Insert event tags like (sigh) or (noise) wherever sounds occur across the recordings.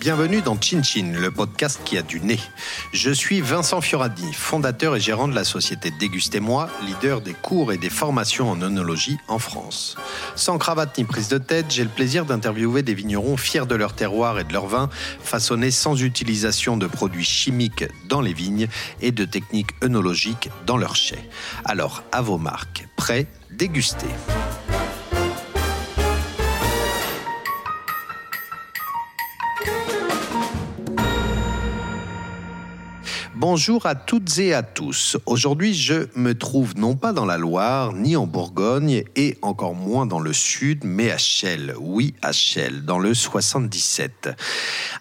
Bienvenue dans Chin Chin, le podcast qui a du nez. Je suis Vincent Fioradi, fondateur et gérant de la société Dégustez-moi, leader des cours et des formations en œnologie en France. Sans cravate ni prise de tête, j'ai le plaisir d'interviewer des vignerons fiers de leur terroir et de leur vin, façonnés sans utilisation de produits chimiques dans les vignes et de techniques œnologiques dans leurs chais. Alors, à vos marques, prêts, dégustez. Bonjour à toutes et à tous. Aujourd'hui, je me trouve non pas dans la Loire, ni en Bourgogne, et encore moins dans le sud, mais à Chelles. Oui, à Chelles, dans le 77,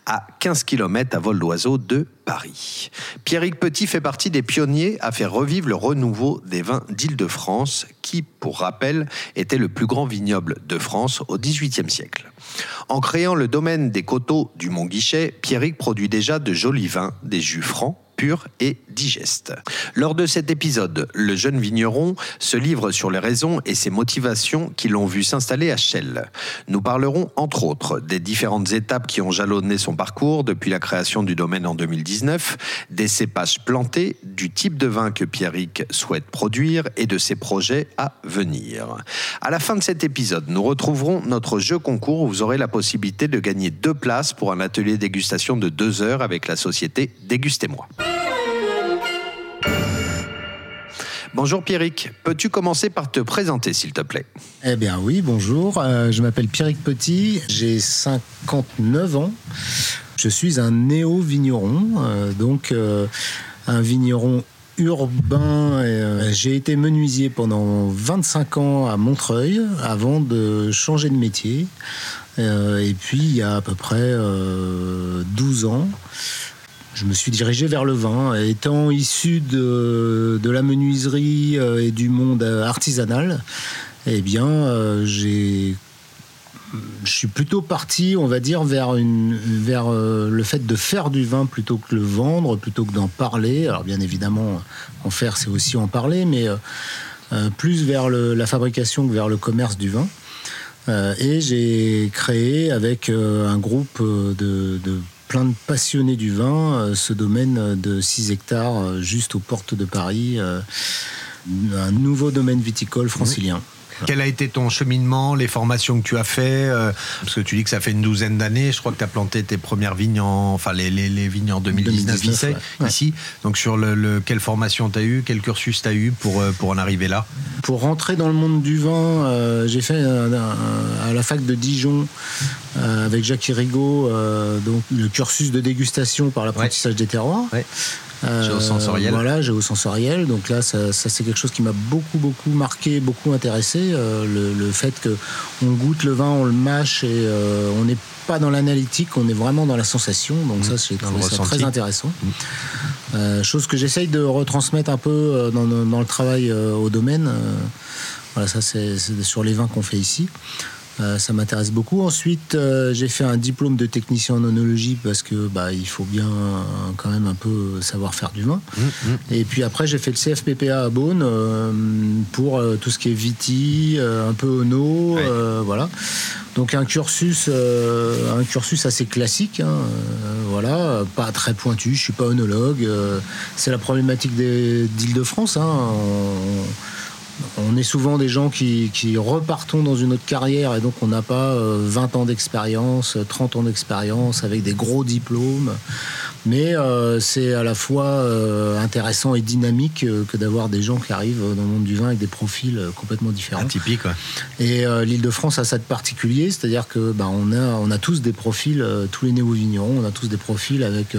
à 15 km à vol d'oiseau de Paris. Pierrick Petit fait partie des pionniers à faire revivre le renouveau des vins d'Île-de-France, qui, pour rappel, était le plus grand vignoble de France au XVIIIe siècle. En créant le domaine des coteaux du Mont-Guichet, Pierrick produit déjà de jolis vins, des jus francs, pur et Lors de cet épisode, le jeune vigneron se livre sur les raisons et ses motivations qui l'ont vu s'installer à Chelles. Nous parlerons entre autres des différentes étapes qui ont jalonné son parcours depuis la création du domaine en 2019, des cépages plantés, du type de vin que Pierrick souhaite produire et de ses projets à venir. À la fin de cet épisode, nous retrouverons notre jeu concours où vous aurez la possibilité de gagner deux places pour un atelier dégustation de deux heures avec la société Dégustez-moi. Bonjour Pierrick, peux-tu commencer par te présenter s'il te plaît? Eh bien oui, bonjour, euh, je m'appelle Pierrick Petit, j'ai 59 ans, je suis un néo-vigneron, euh, donc euh, un vigneron urbain. J'ai été menuisier pendant 25 ans à Montreuil avant de changer de métier. et puis il y a à peu près 12 ans, je me suis dirigé vers le vin. Étant issu de, la menuiserie euh, et du monde artisanal, eh bien, euh, j'ai je suis plutôt parti, on va dire, vers, une, vers euh, le fait de faire du vin plutôt que le vendre, plutôt que d'en parler. Alors bien évidemment, en faire, c'est aussi en parler, mais plus vers la fabrication que vers le commerce du vin. et j'ai créé avec un groupe de, de plein de passionnés du vin, euh, ce domaine de 6 hectares euh, juste aux portes de Paris, euh, un nouveau domaine viticole francilien. Quel a été ton cheminement, les formations que tu as fait Parce que tu dis que ça fait une douzaine d'années. Je crois que tu as planté tes premières vignes en, enfin les, les, vignes en 2019, ici, Donc sur le, quelle formation tu as eu Quel cursus tu as eu pour, pour en arriver là? Pour rentrer dans le monde du vin, j'ai fait à la fac de Dijon euh, avec Jacques Rigaud, euh, donc le cursus de dégustation par l'apprentissage des terroirs. Ouais. Euh, géosensoriel. Voilà, géosensoriel. Donc là, ça, c'est quelque chose qui m'a beaucoup, beaucoup marqué, beaucoup intéressé. le, fait que on goûte le vin, on le mâche et on n'est pas dans l'analytique, on est vraiment dans la sensation. Donc ça, c'est très intéressant. Mmh. chose que j'essaye de retransmettre un peu dans, dans le travail au domaine. voilà, ça, c'est sur les vins qu'on fait ici. Euh, ça m'intéresse beaucoup. Ensuite, euh, j'ai fait un diplôme de technicien en onologie parce que bah, il faut bien euh, quand même un peu savoir faire du vin. Mmh, mmh. Et puis après, j'ai fait le CFPPA à Beaune pour tout ce qui est viti, un peu ono, voilà. Donc un cursus, un cursus assez classique, hein, voilà, pas très pointu. Je suis pas onologue. c'est la problématique d'Île-de-France. Hein, on est souvent des gens qui, repartons dans une autre carrière et donc on n'a pas 20 euh, ans d'expérience, 30 ans d'expérience avec des gros diplômes. Mais euh, c'est à la fois euh, intéressant et dynamique que d'avoir des gens qui arrivent dans le monde du vin avec des profils complètement différents. Atypique, ouais. Et l'Île-de-France a ça de particulier, c'est-à-dire que bah, on, a, on a tous des profils, tous les néo-vignerons, on a tous des profils avec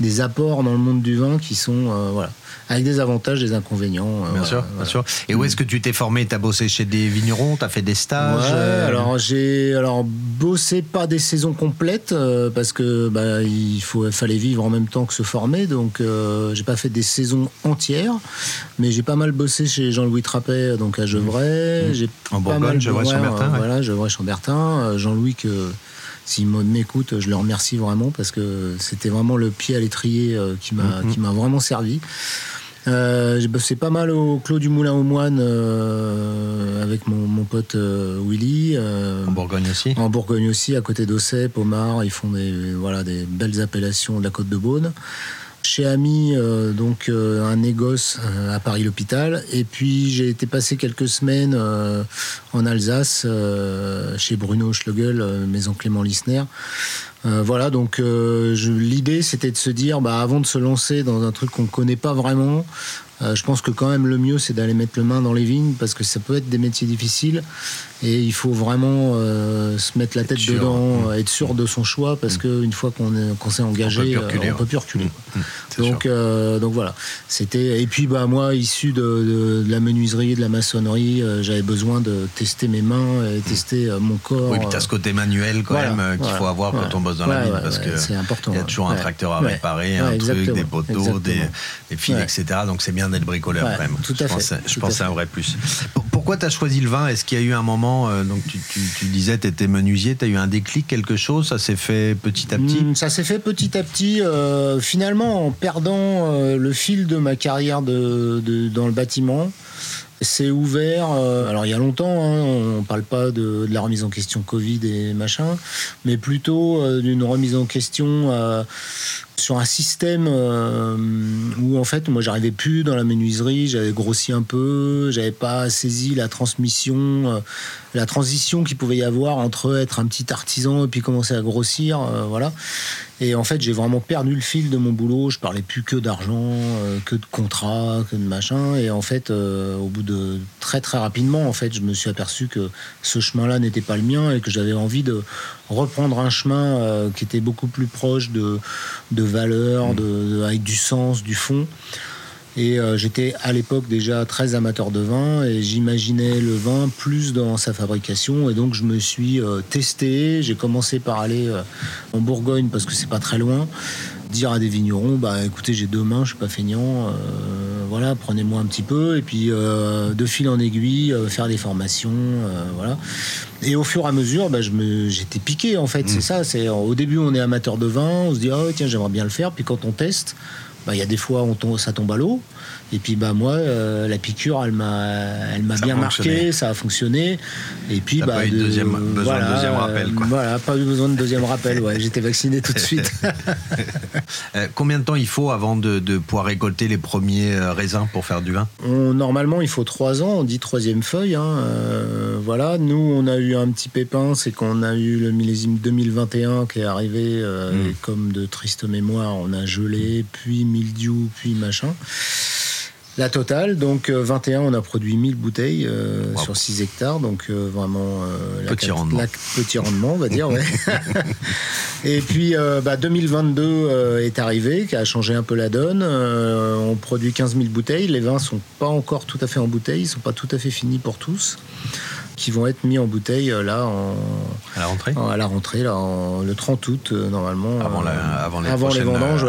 des apports dans le monde du vin qui sont voilà, avec des avantages, des inconvénients. Bien sûr, bien sûr. Et où est-ce que tu t'es formé? Tu as bossé chez des vignerons? Tu as fait des stages euh? Alors, j'ai alors, bossé pas des saisons complètes euh, parce que bah, il faut, fallait vivre en même temps que se former. Donc, euh, j'ai pas fait des saisons entières, mais j'ai pas mal bossé chez Jean-Louis Trappet, donc à Gevrey. Mmh. En Bourgogne, Gevrey-Chambertin. Voilà, Gevrey-Chambertin. Jean-Louis que s'il m'écoute, je le remercie vraiment parce que c'était vraiment le pied à l'étrier qui m'a mmh, mmh. qui m'a vraiment servi. euh, J'ai bossé pas mal au Clos du Moulin aux Moines euh, avec mon, pote euh, Willy. en Bourgogne aussi En Bourgogne aussi, à côté d'Ossep, Pomar. Ils font des, voilà, des belles appellations de la côte de Beaune chez Ami, donc un négoce à Paris-l'Hôpital. Et puis j'ai été passer quelques semaines en Alsace chez Bruno Schlegel, maison Clément Lissner. voilà, donc l'idée c'était de se dire, bah, avant de se lancer dans un truc qu'on ne connaît pas vraiment, euh, je pense que quand même le mieux c'est d'aller mettre le main dans les vignes parce que ça peut être des métiers difficiles et il faut vraiment euh, se mettre la tête dedans, mmh. être sûr de son choix parce mmh. qu'une fois qu'on s'est engagé, on peut peut plus reculer. Mmh. Donc, euh, donc voilà. C'était et puis bah moi issu de, la menuiserie, de la maçonnerie, j'avais besoin de tester mes mains, et tester mon corps. Oui, puis as ce côté manuel quand même qu'il faut avoir quand on bosse dans la vigne parce que c'est important. Il y a toujours un tracteur à réparer, un truc, des poteaux, des, fils, etc. Donc c'est bien d'être bricoleur quand même. Tout à je fait. Pense, je pense c'est un vrai plus. Pourquoi tu as choisi le vin? Est-ce qu'il y a eu un moment, euh, donc tu, tu, disais, tu étais menuisier, tu as eu un déclic, quelque chose? Ça s'est fait petit à petit? hmm, Ça s'est fait petit à petit. Euh, finalement, en perdant euh, le fil de ma carrière de, de dans le bâtiment, c'est ouvert. alors il y a longtemps, hein, on ne parle pas de, de, la remise en question Covid et machin, mais plutôt d'une remise en question sur un système euh, où en fait moi j'arrivais plus dans la menuiserie, j'avais grossi un peu, j'avais pas saisi la transmission, euh, la transition qu'il pouvait y avoir entre être un petit artisan et puis commencer à grossir, euh, voilà. Et en fait j'ai vraiment perdu le fil de mon boulot, je parlais plus que d'argent, que de contrats, que de machin, et en fait au bout de très très rapidement en fait je me suis aperçu que ce chemin-là n'était pas le mien et que j'avais envie de reprendre un chemin qui était beaucoup plus proche de, de valeurs, de, avec du sens, du fond. Et euh, j'étais à l'époque déjà très amateur de vin et j'imaginais le vin plus dans sa fabrication. Et donc je me suis euh, testé. J'ai commencé par aller euh, en Bourgogne parce que c'est pas très loin. Dire à des vignerons, bah écoutez, j'ai deux mains, je suis pas feignant. voilà, prenez-moi un petit peu. Et puis de fil en aiguille, faire des formations. voilà. Et au fur et à mesure, bah, j'étais piqué en fait. C'est mm. ça. C'est au début, on est amateur de vin, on se dit oh tiens j'aimerais bien le faire. Puis quand on teste, bah, il y a des fois on ça tombe à l'eau. Et puis bah moi, euh, la piqûre, elle m'a, elle m'a bien marqué, ça a fonctionné. Et puis bah, pas eu deuxième, besoin de deuxième rappel. Quoi. Voilà, pas eu besoin de deuxième rappel. Ouais, (laughs) j'étais vacciné tout de suite. (laughs) (laughs) Euh, combien de temps il faut avant de, pouvoir récolter les premiers euh, raisins pour faire du vin? Normalement, il faut trois ans. On dit troisième feuille. Hein. voilà, nous, on a eu un petit pépin, c'est qu'on a eu le millésime 2021 qui est arrivé. Hmm. comme de triste mémoire, on a gelé, puis mildiou, puis machin. La totale, donc 21, euh, on a produit 1000 bouteilles euh, sur 6 hectares, donc euh, vraiment petit, rendement. petit rendement, on va dire. (laughs) Et puis 2022 bah, est arrivé, qui a changé un peu la donne. on produit 15 000 bouteilles. Les vins sont pas encore tout à fait en bouteille, ils sont pas tout à fait finis pour tous qui vont être mis en bouteille euh, là en, à la rentrée à la rentrée là le 30 août euh, normalement avant, la, euh, avant les, avant les vendanges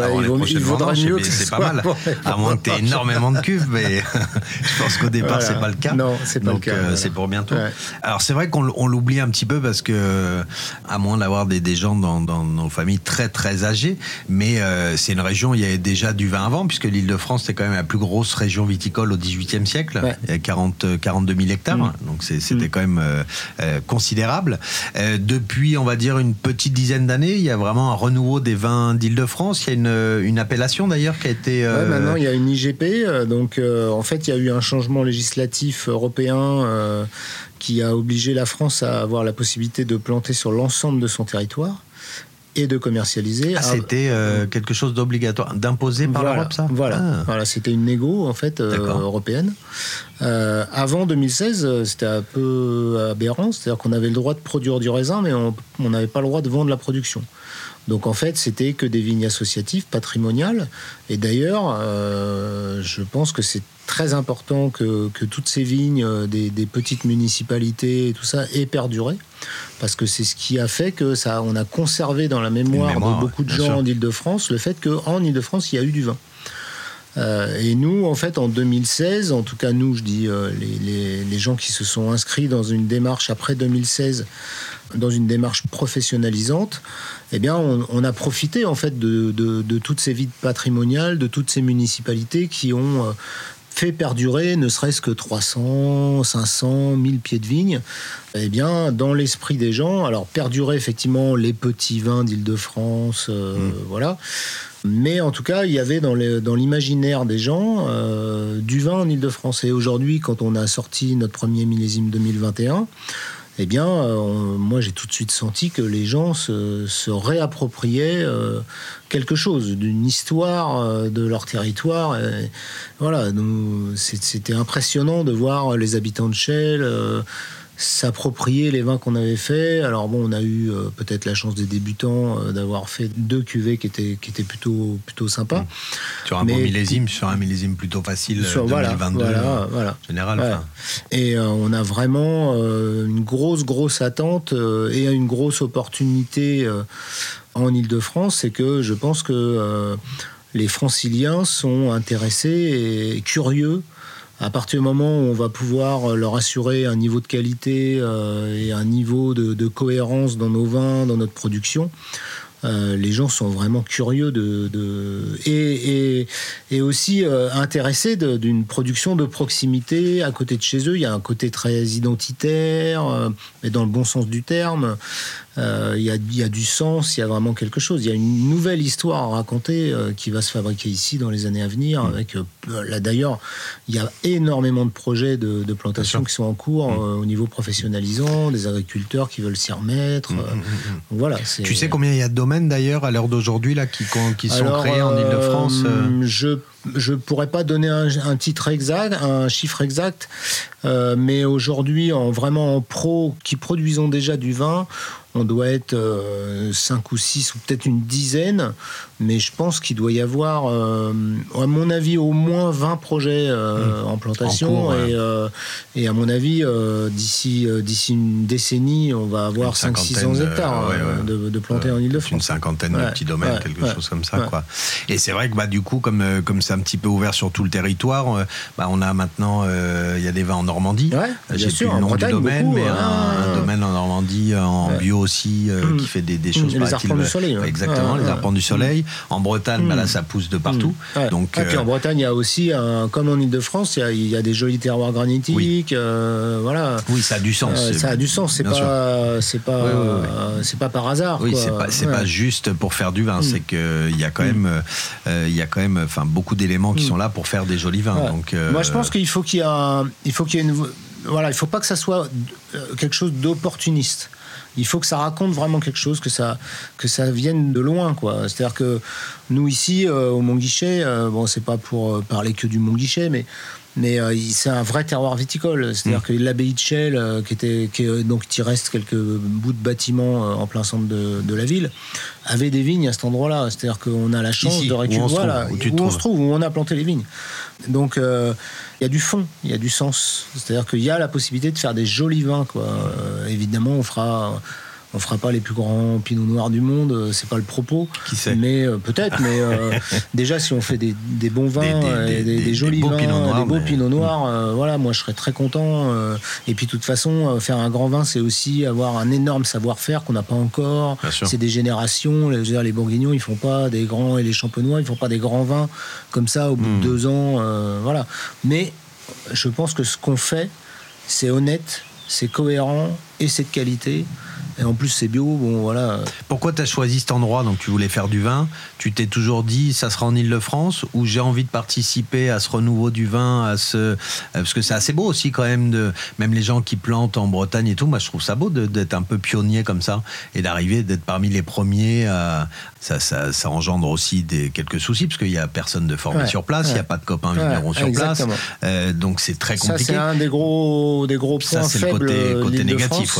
il, vaudra mieux que c'est pas mal. (laughs) à moins que tu aies énormément de cuves mais (laughs) je pense qu'au départ c'est pas le cas. Non c'est pas le cas c'est pour bientôt. Alors c'est vrai qu'on l'oublie un petit peu parce que à moins d'avoir des, des, gens dans, dans, nos familles très très âgés mais c'est une région où il y avait déjà du vin avant puisque l'Île-de-France c'est quand même la plus grosse région viticole au XVIIIe siècle. Il y a 40 42 000 hectares. Mm. donc c'était mm. quand même euh, euh, considérable. Euh, depuis, on va dire, une petite dizaine d'années, il y a vraiment un renouveau des vins d'Île-de-France. Il y a une, appellation d'ailleurs qui a été... maintenant, il y a une IGP. Donc, en fait, il y a eu un changement législatif européen qui a obligé la France à avoir la possibilité de planter sur l'ensemble de son territoire et de commercialiser. Ah, c'était euh, quelque chose d'obligatoire, d'imposé par l'Europe, ça? Voilà, ah. voilà c'était une négo en fait euh, européenne. Euh, avant 2016, c'était un peu aberrant, c'est-à-dire qu'on avait le droit de produire du raisin, mais on n'avait pas le droit de vendre la production. Donc en fait, c'était que des vignes associatives, patrimoniales. Et d'ailleurs, je pense que c'est très important que, toutes ces vignes euh, des, petites municipalités et tout ça aient perduré parce que c'est ce qui a fait que ça on a conservé dans la mémoire, de beaucoup de gens en Île-de-France le fait qu'en Île-de-France il y a eu du vin. et nous, en fait, en 2016, en tout cas nous, je dis les, gens qui se sont inscrits dans une démarche après 2016, dans une démarche professionnalisante, eh bien, on, a profité en fait de, de, toutes ces vides patrimoniales, de toutes ces municipalités qui ont fait perdurer ne serait-ce que 300, 500, 1000 pieds de vigne, eh bien, dans l'esprit des gens, alors perdurer effectivement les petits vins d'Île-de-France, euh, mmh. voilà. Mais en tout cas, il y avait dans l'imaginaire des gens euh, du vin en Île-de-France. Et aujourd'hui, quand on a sorti notre premier millésime 2021, eh bien, euh, moi j'ai tout de suite senti que les gens se, réappropriaient euh, quelque chose, d'une histoire euh, de leur territoire. voilà, c'était impressionnant de voir les habitants de Chelles s'approprier les vins qu'on avait fait. Alors bon, on a eu euh, peut-être la chance des débutants euh, d'avoir fait deux cuvées qui étaient, qui étaient plutôt, plutôt sympas. Mmh. Sur un bon millésime, sur un millésime plutôt facile sur, 2022 voilà, voilà, général. Et euh, on a vraiment une grosse, grosse attente et une grosse opportunité en Ile-de-France, c'est que je pense que les franciliens sont intéressés et curieux à partir du moment où on va pouvoir leur assurer un niveau de qualité euh, et un niveau de, cohérence dans nos vins, dans notre production, euh, les gens sont vraiment curieux de, et, aussi euh, intéressés d'une production de proximité à côté de chez eux. Il y a un côté très identitaire, mais dans le bon sens du terme. Euh, il y, a, du sens, il y a vraiment quelque chose. Il y a une nouvelle histoire à raconter euh, qui va se fabriquer ici dans les années à venir. Mm. Avec euh, là d'ailleurs, il y a énormément de projets de, plantation qui sont en cours mm. au niveau professionnalisant, des agriculteurs qui veulent s'y remettre. Mm, voilà. Tu sais combien il y a de domaines d'ailleurs à l'heure d'aujourd'hui là qui, qui sont créés en Ile-de-France Je je pourrais pas donner un, titre exact, un chiffre exact, mais aujourd'hui, en vraiment en pro qui produisons déjà du vin, on doit être 5 euh, ou 6 ou peut-être une dizaine, mais je pense qu'il doit y avoir, euh, à mon avis, au moins 20 projets euh, mmh. en plantation. et, à mon avis, d'ici d'ici une décennie, on va avoir 500-600 hectares de, de, plantés en Ile-de-France. Une cinquantaine de petits domaines, quelque chose comme ça. Quoi. Et c'est vrai que bah, du coup, comme comme c'est un petit peu ouvert sur tout le territoire, bah, on a maintenant, il y a des vins en Normandie. J'ai plus le nom du domaine, mais un, domaine en Normandie en bio aussi euh, qui fait des, des choses. Les arpents du soleil. Exactement, les arpents du soleil. En Bretagne, bah, là, ça pousse de partout. Donc, et puis en euh, Bretagne, il y a aussi, comme en Ile-de-France, il, y, a des jolis terroirs granitiques. Oui. Euh, voilà. Oui, ça a du sens. ça a du sens. C'est pas, c'est pas, c'est pas par hasard. Oui, c'est pas, c'est pas juste pour faire du vin. C'est qu'il y a quand même, il y a quand même, enfin, beaucoup d'éléments qui sont là pour faire des jolis vins. Donc, moi, je pense qu'il faut qu'il y a, il faut qu'il y ait une voilà, il faut pas que ça soit quelque chose d'opportuniste il faut que ça raconte vraiment quelque chose, que ça, vienne de loin, quoi. C'est-à-dire que nous ici, euh, au Mont Guichet, euh, bon, c'est pas pour euh, parler que du Mont Guichet, mais mais c'est un vrai terroir viticole. C'est-à-dire mm. que l'abbaye de Chelles, qui était, qui, donc il reste quelques bouts de bâtiments en plein centre de, la ville, avait des vignes à cet endroit-là. C'est-à-dire qu'on a la chance de récupérer où, où, on se trouve, où on a planté les vignes. Donc il y a du fond, il y a du sens. C'est-à-dire qu'il y a la possibilité de faire des jolis vins. Quoi. Euh, évidemment, on fera on fera pas les plus grands pinots noirs du monde, euh, c'est pas le propos. Qui sait Mais euh, peut-être, mais (laughs) déjà si on fait des, bons vins, des, jolis vins, des beaux pinots noirs, voilà, moi je serais très content. et puis de toute façon, faire un grand vin, c'est aussi avoir un énorme savoir-faire qu'on n'a pas encore. C'est des générations. Les, les Bourguignons, ils font pas des grands et les Champenois, ils font pas des grands vins comme ça au bout de hmm. deux ans, voilà. Mais je pense que ce qu'on fait, c'est honnête, c'est cohérent et c'est de qualité. Et en plus, c'est bio. Bon, voilà. Pourquoi tu as choisi cet endroit Donc, tu voulais faire du vin. Tu t'es toujours dit, ça sera en Ile-de-France ou j'ai envie de participer à ce renouveau du vin, à ce euh, parce que c'est assez beau aussi quand même de même les gens qui plantent en Bretagne et tout. Moi, je trouve ça beau d'être un peu pionnier comme ça et d'arriver d'être parmi les premiers. Ça, ça, ça, engendre aussi des quelques soucis parce qu'il y a personne de formé sur place, il n'y a pas de copains vignerons sur place. Euh, donc, c'est très compliqué. c'est un des gros des gros points ça, faibles. Le côté, côté négatif,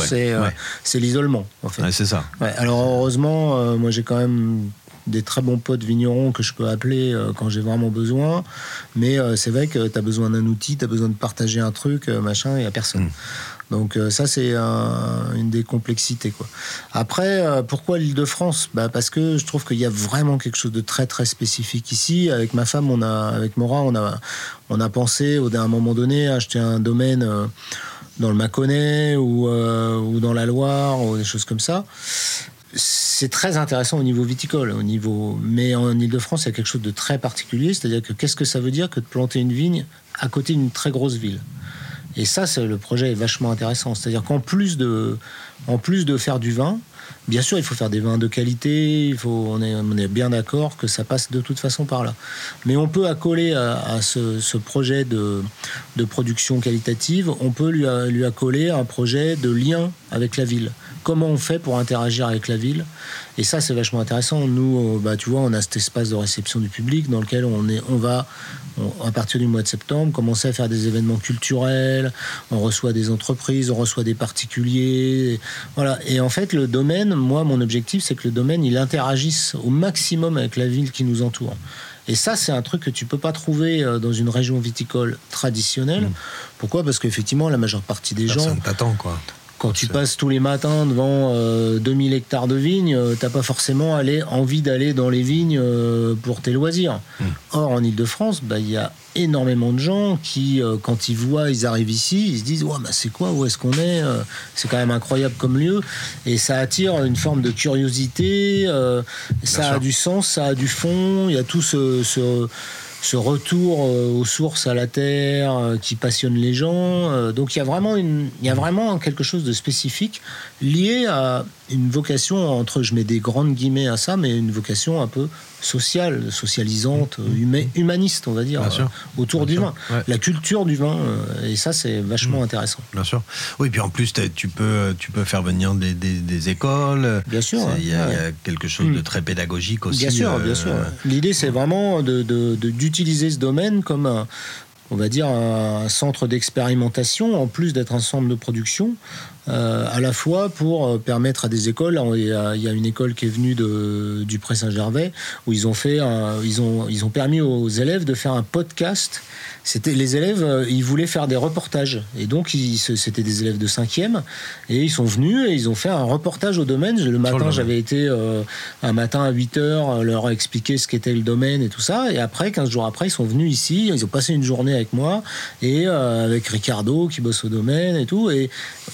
c'est l'isolement en fait. c'est ça. alors heureusement, euh, moi j'ai quand même des très bons potes vignerons que je peux appeler euh, quand j'ai vraiment besoin. Mais euh, c'est vrai que tu as besoin d'un outil, tu as besoin de partager un truc, machin, il n'y a personne. Hmm. Donc euh, ça, c'est une des complexités. Quoi. Après, euh, pourquoi l'Île-de-France? Bah, Parce que je trouve qu'il y a vraiment quelque chose de très très spécifique ici. Avec ma femme, on a, avec Maura, on a, on a pensé au un moment donné à acheter un domaine euh, dans le Mâconnais ou, ou dans la Loire ou des choses comme ça c'est très intéressant au niveau viticole, au niveau. Mais en Ile-de-France, il y a quelque chose de très particulier, c'est-à-dire que qu'est-ce que ça veut dire que de planter une vigne à côté d'une très grosse ville? Et ça, le projet est vachement intéressant. C'est-à-dire qu'en plus de, plus de faire du vin, Bien sûr, il faut faire des vins de qualité, il faut, on, est, bien d'accord que ça passe de toute façon par là. Mais on peut accoler à, ce, projet de, de, production qualitative, on peut lui, lui accoler un projet de lien avec la ville. Comment on fait pour interagir avec la ville? Et ça, c'est vachement intéressant. Nous, euh, bah, tu vois, on a cet espace de réception du public dans lequel on, est, on va, à partir du mois de septembre, commencer à faire des événements culturels. On reçoit des entreprises, on reçoit des particuliers. Voilà. Et en fait, le domaine, moi, mon objectif, c'est que le domaine, il interagisse au maximum avec la ville qui nous entoure. Et ça, c'est un truc que tu peux pas trouver euh, dans une région viticole traditionnelle. Mmh. Pourquoi? Parce qu'effectivement, la majeure partie des gens. Ça t'attend, quoi. Quand tu passes tous les matins devant 2000 euh, hectares de vignes, euh, t'as pas forcément aller, envie d'aller dans les vignes euh, pour tes loisirs. Hmm. Or, en Ile-de-France, bah, il y a énormément de gens qui, quand ils voient, ils arrivent ici, ils se disent ouais, bah, c'est quoi, où est-ce qu'on est, C'est quand même incroyable comme lieu. Et ça attire une forme de curiosité, ça a du sens, ça a du fond, il y a tout ce ce retour euh, aux sources, à la terre, euh, qui passionne les gens. Euh, donc il y a vraiment il y a vraiment quelque chose de spécifique lié à une vocation entre, je mets des grandes guillemets à ça, mais une vocation un peu sociale, socialisante, mmh. humaniste, on va dire, euh, autour du vin. La culture du vin, euh, et ça, c'est vachement mmh. intéressant. Bien sûr. Oui, puis en plus, tu peux, tu peux faire venir des, des, écoles. Bien sûr. Il y, a quelque chose de mmh. très pédagogique aussi. Bien sûr, bien sûr. Euh, L'idée, c'est vraiment d'utiliser de, de, ce domaine comme un, on va dire, un centre d'expérimentation, en plus d'être un centre de production, euh, à la fois pour euh, permettre à des écoles, il y a, une école qui est venue de, du Pré Saint-Gervais, où ils ont, fait ils, ont, ils ont permis aux élèves de faire un podcast. C'était Les élèves, euh, ils voulaient faire des reportages, et donc c'était des élèves de 5e, et ils sont venus et ils ont fait un reportage au domaine. Le matin, j'avais été un matin à 8 heures leur expliquer ce qu'était le domaine et tout ça, et après, 15 jours après, ils sont venus ici, ils ont passé une journée avec moi et euh, avec Ricardo qui bosse au domaine et tout. Et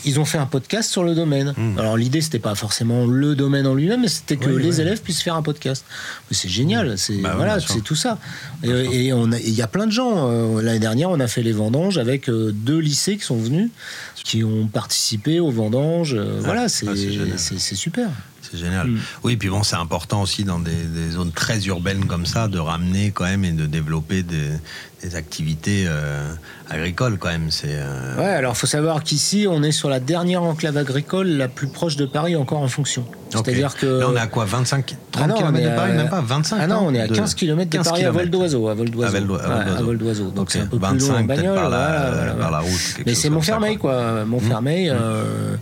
ils ont fait un podcast sur le domaine. Hmm. Alors l'idée c'était pas forcément le domaine en lui-même, mais c'était que les élèves puissent faire un podcast. C'est génial, c'est bah voilà, c'est tout ça. Et, on il y a plein de gens. Euh, l'année dernière, on a fait les vendanges avec euh, deux lycées qui sont venus, qui ont participé aux vendanges. voilà, ah, c'est super. C'est génial. Mm. Oui, puis bon, c'est important aussi dans des, zones très urbaines comme ça de ramener quand même et de développer des, activités euh, agricoles quand même. C'est. Euh, ouais, alors il faut savoir qu'ici, on est sur la dernière enclave agricole la plus proche de Paris encore en fonction. C'est-à-dire que. Là, on est à quoi 25, 30 ah km de Paris, même pas 25 Ah non, on est à 15 km de Paris à vol d'oiseau. À vol d'oiseau. Donc c'est un peu plus long en bagnole. Par la, route. Mais c'est Montfermeil, quoi. Montfermeil. Mmh. Euh,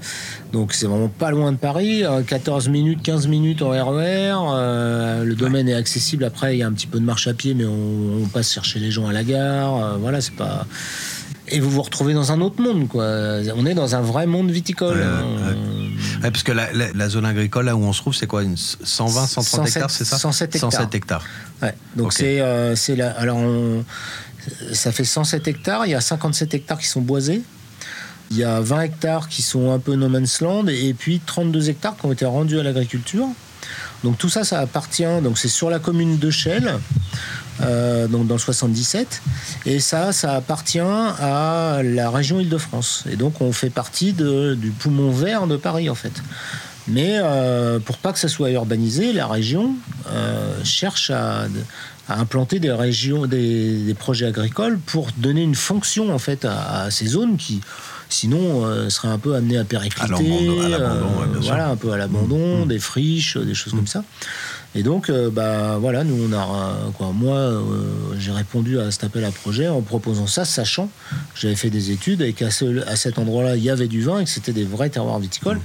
donc c'est vraiment pas loin de Paris, 14 minutes, 15 minutes en RER. E euh, le domaine est accessible. Après, il y a un petit peu de marche à pied, mais on, passe chercher les gens à la gare. Euh, voilà, c'est pas. Et vous vous retrouvez dans un autre monde, quoi. On est dans un vrai monde viticole. Ouais, parce que la, zone agricole, là où on se trouve, c'est quoi une 120, 130 hectares, c'est ça? 107 hectares. 107 hectares. Ouais. Donc c'est, euh, c'est alors ça fait 107 hectares. Il y a 57 hectares qui sont boisés. Il y a 20 hectares qui sont un peu no man's land et puis 32 hectares qui ont été rendus à l'agriculture. Donc tout ça, ça appartient, donc c'est sur la commune de Chelles, euh, donc dans le 77, et ça, ça appartient à la région Île-de-France. Et donc on fait partie du poumon vert de Paris en fait. Mais euh, pour pas que ça soit urbanisé, la région euh, cherche à, implanter des régions, des, projets agricoles pour donner une fonction en fait à ces zones qui Sinon, euh, serait un peu amené à péricliter. Euh, voilà, un peu à l'abandon, mmh. des friches, des choses comme ça. Et donc, euh, bah voilà, nous on a quoi. Moi, j'ai répondu à cet appel à projet en proposant ça, sachant que j'avais fait des études et qu'à à cet endroit-là, il y avait du vin et que c'était des vrais terroirs viticoles. Mmh.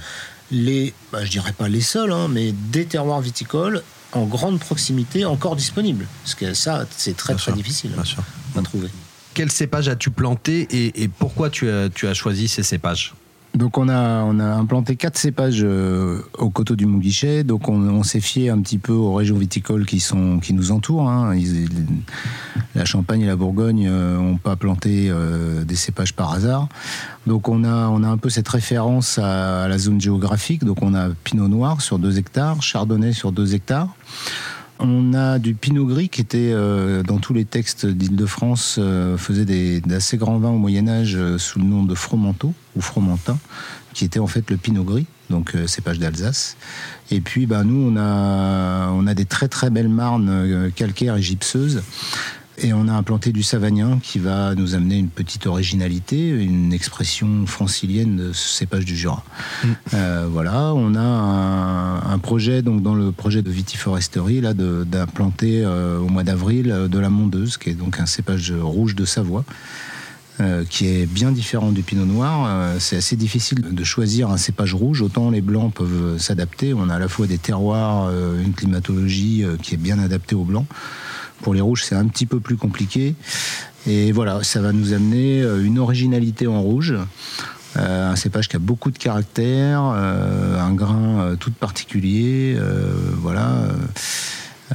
Les, bah, je dirais pas les seuls, hein, mais des terroirs viticoles en grande proximité encore disponibles. Parce que ça, c'est très très difficile à trouver. Quel cépage as-tu planté et, pourquoi tu as, choisi ces cépages Donc on a, implanté quatre cépages euh, au coteau du Mouguichet. Donc on, s'est fié un petit peu aux régions viticoles qui, sont, qui nous entourent. Hein. la Champagne et la Bourgogne n'ont pas planté des cépages par hasard. Donc on a, on a un peu cette référence à, à la zone géographique. Donc on a Pinot Noir sur 2 hectares, Chardonnay sur 2 hectares. On a du Pinot Gris qui était euh, dans tous les textes d'Île-de-France, euh, faisait d'assez grands vins au Moyen Âge euh, sous le nom de Fromenteau ou Fromentin, qui était en fait le Pinot Gris, donc cépage d'Alsace. Et puis bah, nous, on a, on a des très très belles marnes calcaires et gypseuses et on a implanté du savagnin qui va nous amener une petite originalité, une expression francilienne de ce cépage du Jura. Mm. Euh, voilà, on a un, projet, donc dans le projet de vitiforesterie, là, d'implanter euh, au mois d'avril euh, de la mondeuse, qui est donc un cépage rouge de Savoie. qui est bien différent du pinot noir. c'est assez difficile de choisir un cépage rouge. Autant les blancs peuvent s'adapter. On a à la fois des terroirs, une climatologie qui est bien adaptée aux blancs. Pour les rouges, c'est un petit peu plus compliqué. Et voilà, ça va nous amener euh, une originalité en rouge. Euh, un cépage qui a beaucoup de caractère, euh, un grain tout particulier, voilà.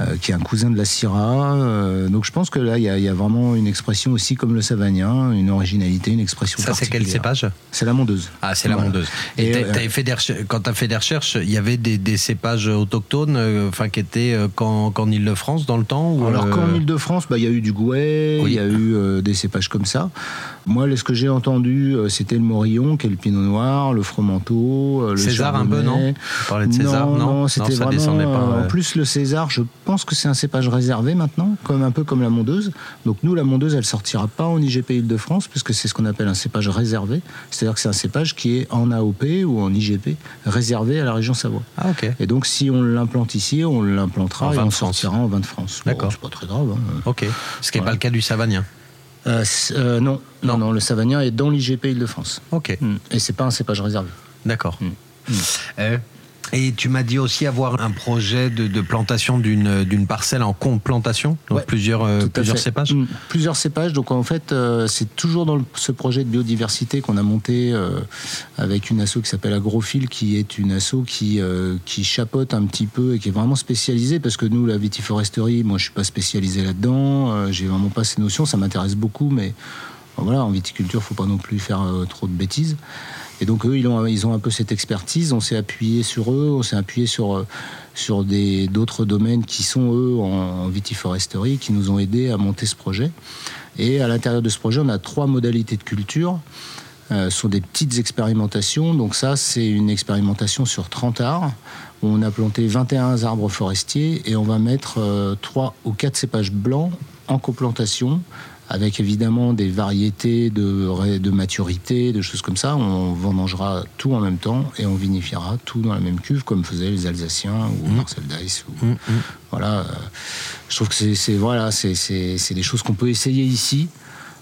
Euh, qui est un cousin de la Syrah. Euh, donc je pense que là, il y, a vraiment une expression aussi comme le Savagnin, une originalité, une expression Ça, c'est quel cépage C'est la mondeuse. Ah, c'est la mondeuse. Et, euh, fait quand tu as fait des recherches, il y avait des, cépages autochtones enfin, qui étaient qu'en Ile-de-France dans le temps ou Alors qu'en Ile-de-France, bah, il y a eu du Gouet, il y a eu des cépages comme ça. Moi, ce que j'ai entendu, c'était le Morillon, qui est le Pinot Noir, le Fromenteau, le César un peu, non Tu parlais de César, non Non, c'était vraiment... en plus, le César, je pense que c'est un cépage réservé maintenant, comme un peu comme la mondeuse. Donc nous, la mondeuse, elle sortira pas en IGP Île-de-France, puisque c'est ce qu'on appelle un cépage réservé. C'est-à-dire que c'est un cépage qui est en AOP ou en IGP, réservé à la région Savoie. Ah, ok. Et donc si on l'implante ici, on l'implantera et on sortira en vin de France. D'accord. c'est pas très grave. Hein. Ok. Ce qui n'est pas le cas du Savagnin. Euh, euh, non. non, non, le Savagnin est dans l'IGP Île-de-France. Ok. Mm. Et c'est pas un cépage réservé. D'accord. Mm. Mm. Et tu m'as dit aussi avoir un projet de, plantation d'une parcelle en complantation, donc plusieurs, euh, plusieurs cépages. Mm, Plusieurs cépages. Donc en fait, euh, c'est toujours dans ce projet de biodiversité qu'on a monté euh, avec une asso qui s'appelle Agrophile, qui est une asso qui, qui chapote un petit peu et qui est vraiment spécialisée parce que nous, la vitiforesterie, moi je suis pas spécialisé là-dedans, j'ai vraiment pas ces notions, ça m'intéresse beaucoup, mais voilà, en viticulture, faut pas non plus faire trop de bêtises. Et donc eux, ils ont, ils ont un peu cette expertise. On s'est appuyé sur eux, on s'est appuyé sur, euh, sur d'autres domaines qui sont eux en, vitiforesterie, qui nous ont aidés à monter ce projet. Et à l'intérieur de ce projet, on a trois modalités de culture. Euh, ce sont des petites expérimentations. Donc ça, c'est une expérimentation sur 30 arbres. On a planté 21 arbres forestiers et on va mettre euh, trois 3 ou 4 cépages blancs en coplantation avec évidemment des variétés de, de maturité, de choses comme ça. On vendangera tout en même temps et on vinifiera tout dans la même cuve, comme faisaient les Alsaciens ou mmh. Marcel Dice. Ou, mmh, mmh. Voilà. Euh, je trouve que c'est voilà, c'est des choses qu'on peut essayer ici.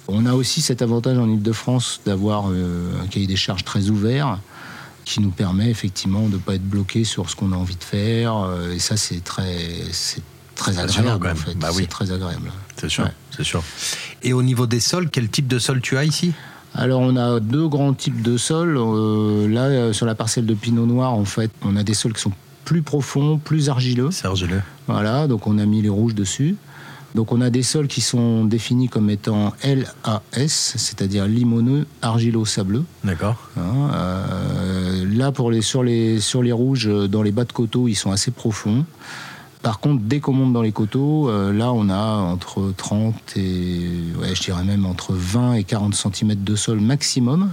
On a aussi cet avantage en Ile-de-France d'avoir euh, un cahier des charges très ouvert qui nous permet effectivement de ne pas être bloqué sur ce qu'on a envie de faire. Euh, et ça, c'est très, très agréable en fait. Bah c'est très agréable. C'est sûr, c'est sûr. Et au niveau des sols, quel type de sol tu as ici? Alors on a deux grands types de sols. Euh, là, euh, sur la parcelle de Pinot Noir, en fait, on a des sols qui sont plus profonds, plus argileux. C'est argileux. Voilà, donc on a mis les rouges dessus. Donc on a des sols qui sont définis comme étant LAS, c'est-à-dire limoneux, argileux, sableux. D'accord. Hein, euh, là, pour les, sur, les, sur les rouges, dans les bas de coteaux, ils sont assez profonds. Par contre, dès qu'on monte dans les coteaux, euh, là, on a entre 30 et, ouais, je dirais même entre 20 et 40 cm de sol maximum.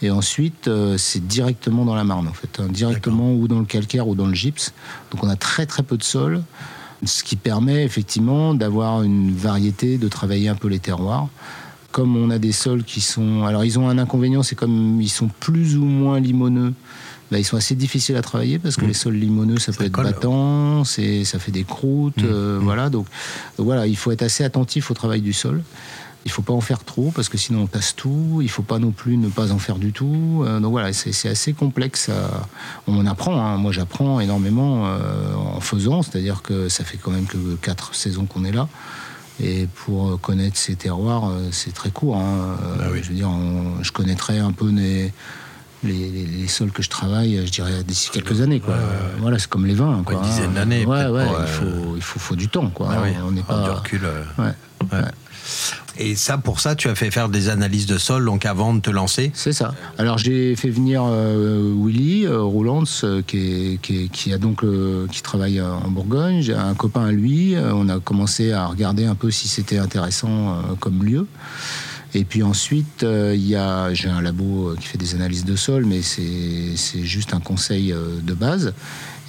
Et ensuite, euh, c'est directement dans la marne, en fait, hein, directement ou dans le calcaire ou dans le gypse. Donc, on a très très peu de sol, ce qui permet effectivement d'avoir une variété, de travailler un peu les terroirs. Comme on a des sols qui sont, alors ils ont un inconvénient, c'est comme ils sont plus ou moins limoneux bah, ils sont assez difficiles à travailler parce que mm. les sols limoneux, ça, peut être battant, ça fait des croûtes, mm. Euh, mm. voilà. Donc, voilà, il faut être assez attentif au travail du sol. Il faut pas en faire trop parce que sinon on passe tout. Il faut pas non plus ne pas en faire du tout. Euh, donc voilà, c'est assez complexe. On apprend. Hein. Moi, j'apprends énormément euh, en faisant. C'est-à-dire que ça fait quand même que quatre saisons qu'on est là. Et pour connaître ces terroirs, c'est très court. Hein. Ah je veux dire, je connaîtrais un peu des les, sols que je travaille, je dirais d'ici quelques années. Quoi. Voilà, c'est comme les vins. Quoi, une dizaine d'années. Ouais, ouais, il, faut, il faut, faut, du temps. Quoi. Ah on n'est pas. Du recul. Ouais. Et ça, pour ça, tu as fait faire des analyses de sol, donc avant de te lancer C'est ça. Alors j'ai fait venir euh, Willy euh, Roulands, euh, qui, qui, a donc qui travaille en Bourgogne. J'ai un copain à lui. on a commencé à regarder un peu si c'était intéressant comme lieu. Et puis ensuite, il y a, j'ai un labo qui fait des analyses de sol, mais c'est juste un conseil de base.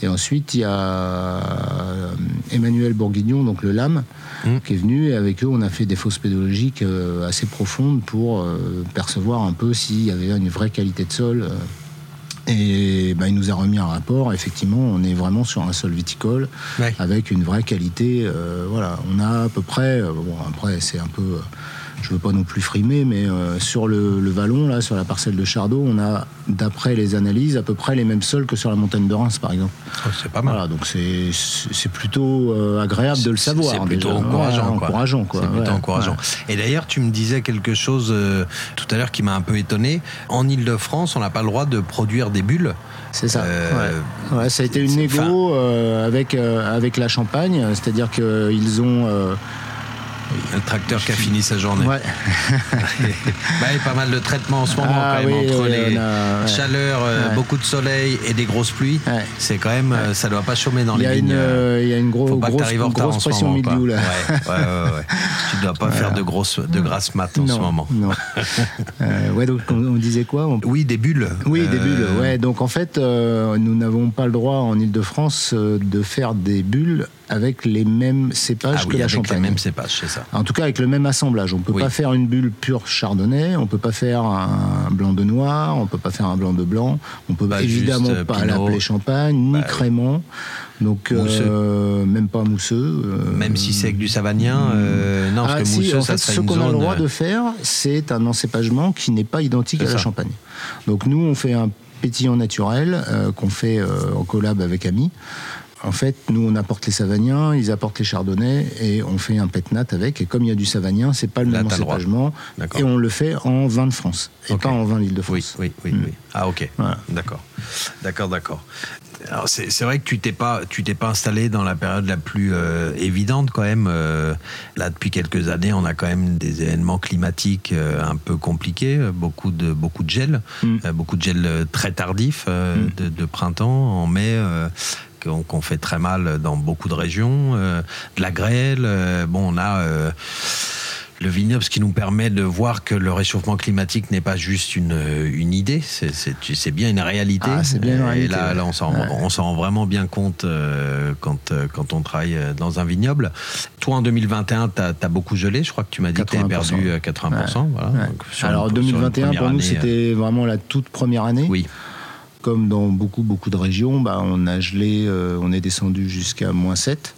Et ensuite, il y a euh, Emmanuel Bourguignon, donc le LAM, mmh. qui est venu. Et avec eux, on a fait des fausses pédologiques euh, assez profondes pour euh, percevoir un peu s'il y avait une vraie qualité de sol. Et ben, il nous a remis un rapport. Effectivement, on est vraiment sur un sol viticole avec une vraie qualité. voilà, on a à peu près. bon, après, c'est un peu je veux pas non plus frimer, mais euh, sur le, vallon, là, sur la parcelle de Chardot, on a, d'après les analyses, à peu près les mêmes sols que sur la montagne de Reims, par exemple. Oh, c'est pas mal. Voilà, donc c'est plutôt euh, agréable de le savoir. C'est plutôt encourageant. encourageant, quoi. C'est plutôt encourageant. Et d'ailleurs, tu me disais quelque chose euh, tout à l'heure qui m'a un peu étonné. En Ile-de-France, on n'a pas le droit de produire des bulles. C'est ça. ouais. ça a été une négo avec, avec la Champagne, c'est-à-dire qu'ils ont le tracteur qui a fini sa journée. Ouais. (laughs) bah, il y a pas mal de traitements en ce moment ah quand même entre les chaleurs, euh, beaucoup de soleil et des grosses pluies. C'est quand même, euh, ça doit pas chômer dans les vignes. Euh, il y a une grosse, grosse, pression milieu là. Ouais, ouais, Tu dois pas faire de grosses, de grasses maths en ce moment. Non. (laughs) donc on, disait quoi Oui, des bulles. Oui, des bulles. Ouais, donc en fait, nous n'avons pas le droit en Ile-de-France de faire des bulles avec les mêmes cépages ah que la avec les mêmes cépages, c'est ça. En tout cas, avec le même assemblage. On ne peut pas faire une bulle pure chardonnay, on ne peut pas faire un blanc de noir, on ne peut pas faire un blanc de blanc, on ne peut bah, évidemment euh, pas l'appeler champagne, ni bah, crémant. Donc, euh, même pas mousseux. Euh, même si c'est avec du savagnin, non, parce ah, que mousseux, ça fait, Ce qu'on a le droit de faire, c'est un encépagement qui n'est pas identique à la champagne. Donc, nous, on fait un pétillant naturel qu'on fait en collab avec Ami. En fait, nous, on apporte les Savagniens, ils apportent les Chardonnays et on fait un pétnat avec. Et comme il y a du Savagnin, c'est pas le même encépagement. Et on le fait en vin de France et pas en vin d'île de France. Oui, oui, oui. Mm. Ah, ok. D'accord. D'accord, d'accord. Alors c'est vrai que tu t'es pas tu t'es pas installé dans la période la plus euh, évidente quand même. Euh, là depuis quelques années, on a quand même des événements climatiques euh, un peu compliqués, beaucoup de beaucoup de gel, mm. beaucoup de gel très tardif mm. de, de, printemps en mai qu'on fait très mal dans beaucoup de régions, euh, de la grêle. Euh, bon, on a euh, le vignoble, ce qui nous permet de voir que le réchauffement climatique n'est pas juste une, une idée, c'est bien une réalité. Ah, c'est bien une réalité. Et là, là on s'en rend vraiment bien compte quand, quand on travaille dans un vignoble. Toi, en 2021, tu as, beaucoup gelé. Je crois que tu m'as dit que tu avais perdu 80%. Voilà. Alors, 2021, pour nous, c'était vraiment la toute première année. Oui comme dans beaucoup, beaucoup de régions, bah, on a gelé, euh, on est descendu jusqu'à moins 7.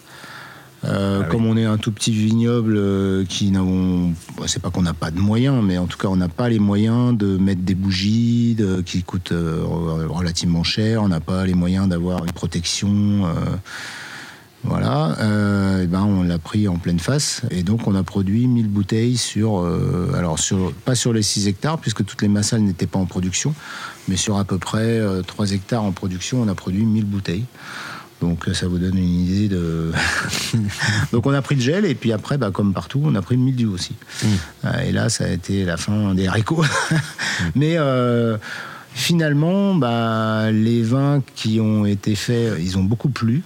Euh, ah comme on est un tout petit vignoble euh, qui n'avons, bah, c'est pas qu'on n'a pas de moyens, mais en tout cas on n'a pas les moyens de mettre des bougies qui coûtent relativement cher. On n'a pas les moyens d'avoir une protection. Voilà, et ben on l'a pris en pleine face et donc on a produit 1000 bouteilles sur, alors sur, pas sur les 6 hectares puisque toutes les massales n'étaient pas en production, mais sur à peu près 3 euh, hectares en production, on a produit 1000 bouteilles. Donc euh, ça vous donne une idée de. (laughs) Donc on a pris le gel et puis après, bah, comme partout, on a pris le mildiou aussi. Mm. Euh, et là, ça a été la fin des haricots. (laughs) Mais finalement, bah, les vins qui ont été faits, ils ont beaucoup plu.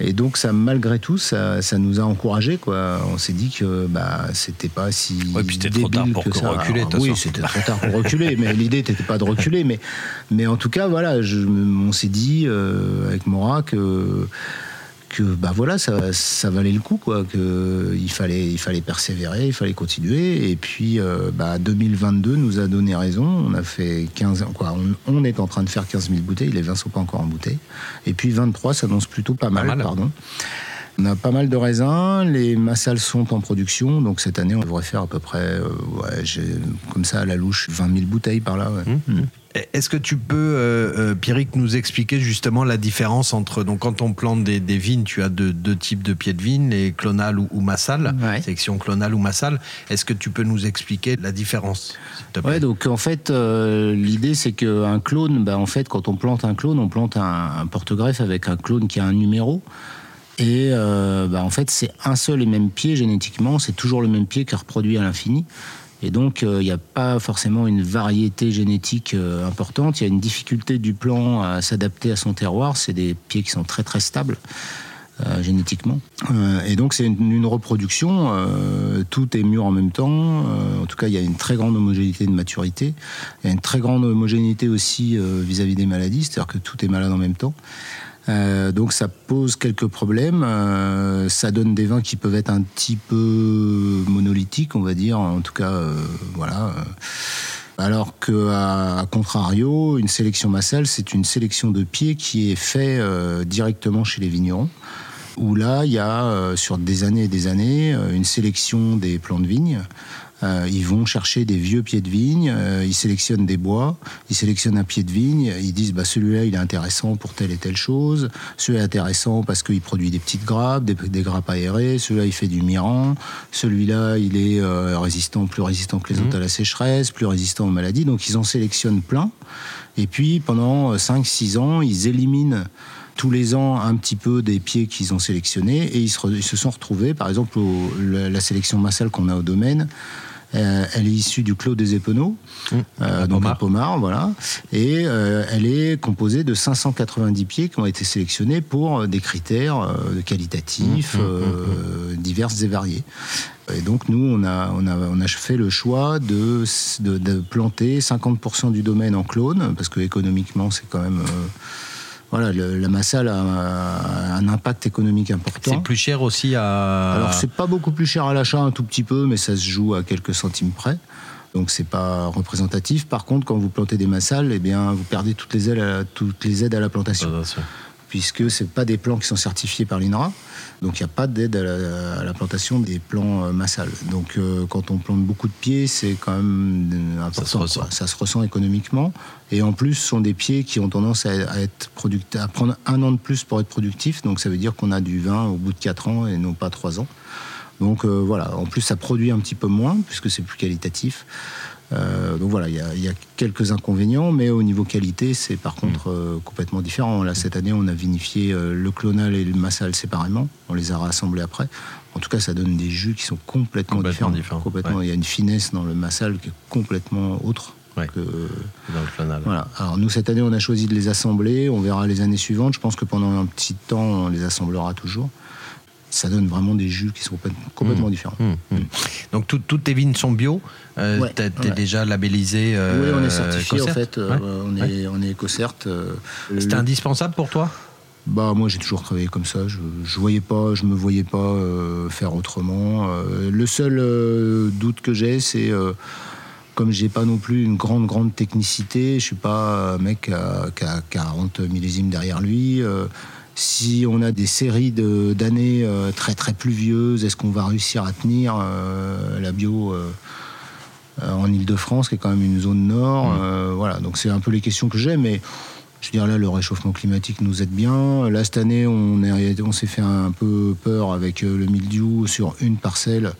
Et donc, ça, malgré tout, ça, ça nous a encouragés. Quoi. On s'est dit que bah, c'était pas si. Puis c'était trop tard pour que reculer. oui, c'était trop tard pour reculer. Mais l'idée n'était pas de reculer. Mais, mais en tout cas, voilà, je, on s'est dit euh, avec Mora que que bah voilà ça, ça valait le coup quoi que il fallait il fallait persévérer il fallait continuer et puis euh, bah 2022 nous a donné raison on a fait 15 quoi on, est en train de faire 15 000 bouteilles les vins sont pas encore en bouteille et puis 23 s'annonce plutôt pas mal, pardon on a pas mal de raisins, les massales sont en production, donc cette année on devrait faire à peu près, euh, ouais, comme ça à la louche, 20 000 bouteilles par là. Ouais. Mmh. Mmh. Est-ce que tu peux, euh, euh, Pierrick, nous expliquer justement la différence entre, donc quand on plante des, vignes, tu as deux, types de pieds de vigne, les clonales ou, ou massales, section clonale ou massale. Est-ce que tu peux nous expliquer la différence Ouais, donc en fait, euh, l'idée c'est qu'un clone, bah, en fait, quand on plante un clone, on plante un, porte-greffe avec un clone qui a un numéro. Et bah, en fait, c'est un seul et même pied génétiquement, c'est toujours le même pied qui est reproduit à l'infini. Et donc, euh, il n'y a pas forcément une variété génétique euh, importante. Il y a une difficulté du plant à s'adapter à son terroir. C'est des pieds qui sont très très stables. Euh, génétiquement. et donc c'est une, reproduction, tout est mûr en même temps, en tout cas il y a une très grande homogénéité de maturité, il y a une très grande homogénéité aussi vis-à-vis -vis des maladies, c'est-à-dire que tout est malade en même temps. Euh, donc ça pose quelques problèmes. Euh, ça donne des vins qui peuvent être un petit peu monolithiques, on va dire. En tout cas, euh, voilà. Alors que à, contrario, une sélection massale, c'est une sélection de pieds qui est fait directement chez les vignerons. Où là, il y a sur des années et des années une sélection des plants de vigne euh, ils vont chercher des vieux pieds de vigne, euh, ils sélectionnent des bois, ils sélectionnent un pied de vigne, ils disent bah, celui-là il est intéressant pour telle et telle chose, celui-là est intéressant parce qu'il produit des petites grappes, des, grappes aérées, celui-là il fait du mirant, celui-là il est euh, résistant, plus résistant que les autres mmh. à la sécheresse, plus résistant aux maladies, donc ils en sélectionnent plein. Et puis pendant 5-6 ans, ils éliminent tous les ans un petit peu des pieds qu'ils ont sélectionnés et ils se, sont retrouvés, par exemple, la, sélection massale qu'on a au domaine, euh, elle est issue du Clos des Épeneaux, mmh. euh, donc à Pomard, voilà. Et euh, elle est composée de 590 pieds qui ont été sélectionnés pour des critères qualitatifs mmh, mmh, divers et variés. Et donc nous, on a, on a, on a fait le choix de, de, planter 50% du domaine en clone, parce que économiquement, c'est quand même voilà, la Massal a un, impact économique important. C'est plus cher aussi à. Alors c'est pas beaucoup plus cher à l'achat, un tout petit peu, mais ça se joue à quelques centimes près. Donc c'est pas représentatif. Par contre, quand vous plantez des massales, eh bien vous perdez toutes les aides à la, toutes les aides à la plantation puisque ce pas des plants qui sont certifiés par l'INRA. Donc il n'y a pas d'aide à, la plantation des plants euh, massales. Donc euh, quand on plante beaucoup de pieds, c'est quand même euh, important. Ça se, ressent. économiquement. Et en plus, ce sont des pieds qui ont tendance à, être à prendre un an de plus pour être productifs. Donc ça veut dire qu'on a du vin au bout de 4 ans et non pas 3 ans. Donc voilà, en plus ça produit un petit peu moins puisque c'est plus qualitatif. Euh, donc voilà, il y, a quelques inconvénients, mais au niveau qualité, c'est par contre mm. euh, complètement différent. Là, cette année, on a vinifié euh, le clonal et le massal séparément. On les a rassemblés après. En tout cas, ça donne des jus qui sont complètement, différents. Complètement. Il y a une finesse dans le massal qui est complètement autre. Que, dans le clonal. Voilà. Alors nous cette année on a choisi de les assembler, on verra les années suivantes. Je pense que pendant un petit temps on les assemblera toujours ça donne vraiment des jus qui sont complètement mmh. différents. Mmh. Mmh. Donc toutes tes vignes sont bio euh, Tu es déjà labellisé euh, Oui, on est certifié en fait. Euh, on, est, on est. C'était indispensable pour toi? Bah moi j'ai toujours travaillé comme ça. Je, je voyais pas, je me voyais pas faire autrement. le seul doute que j'ai, c'est comme j'ai pas non plus une grande grande technicité, je suis pas un mec qui a 40 millésimes derrière lui. Si on a des séries d'années euh, très très pluvieuses, est-ce qu'on va réussir à tenir euh, la bio euh, en Ile-de-France, qui est quand même une zone nord mmh. Voilà, donc c'est un peu les questions que j'ai, mais je veux dire là, le réchauffement climatique nous aide bien. Là, cette année, on s'est fait un peu peur avec le mildiou sur une parcelle.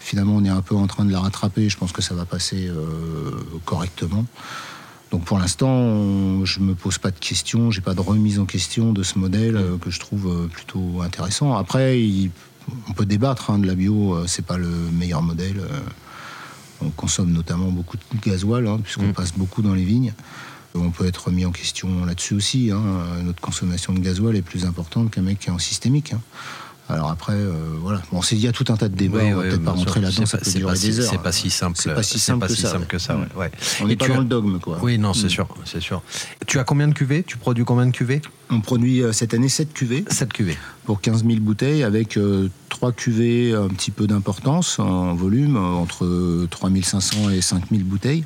Finalement, on est un peu en train de la rattraper. Je pense que ça va passer correctement. Donc pour l'instant, je me pose pas de questions, j'ai pas de remise en question de ce modèle euh, que je trouve euh, plutôt intéressant. Après, on peut débattre hein, de la bio, euh, c'est pas le meilleur modèle. On consomme notamment beaucoup de gasoil, hein, puisqu'on mm. passe beaucoup dans les vignes. On peut être remis en question là-dessus aussi. Hein. Notre consommation de gasoil est plus importante qu'un mec qui est en systémique. Alors après, euh, voilà. Bon, il y a tout un tas de débats. on va peut-être pas rentrer là-dedans. Ça peut durer des heures. C'est pas si simple. C'est pas si simple, que, ça, que ça. Ouais. On n'est pas dans le dogme, quoi. Oui, non, c'est mm. sûr, c'est sûr. Tu as combien de cuvées? Tu produis combien de cuvées? On produit euh, cette année 7 cuvées. 7 cuvées. Pour 15 000 bouteilles, avec euh, 3 cuvées un petit peu d'importance en volume, entre 3500 et 5000 bouteilles.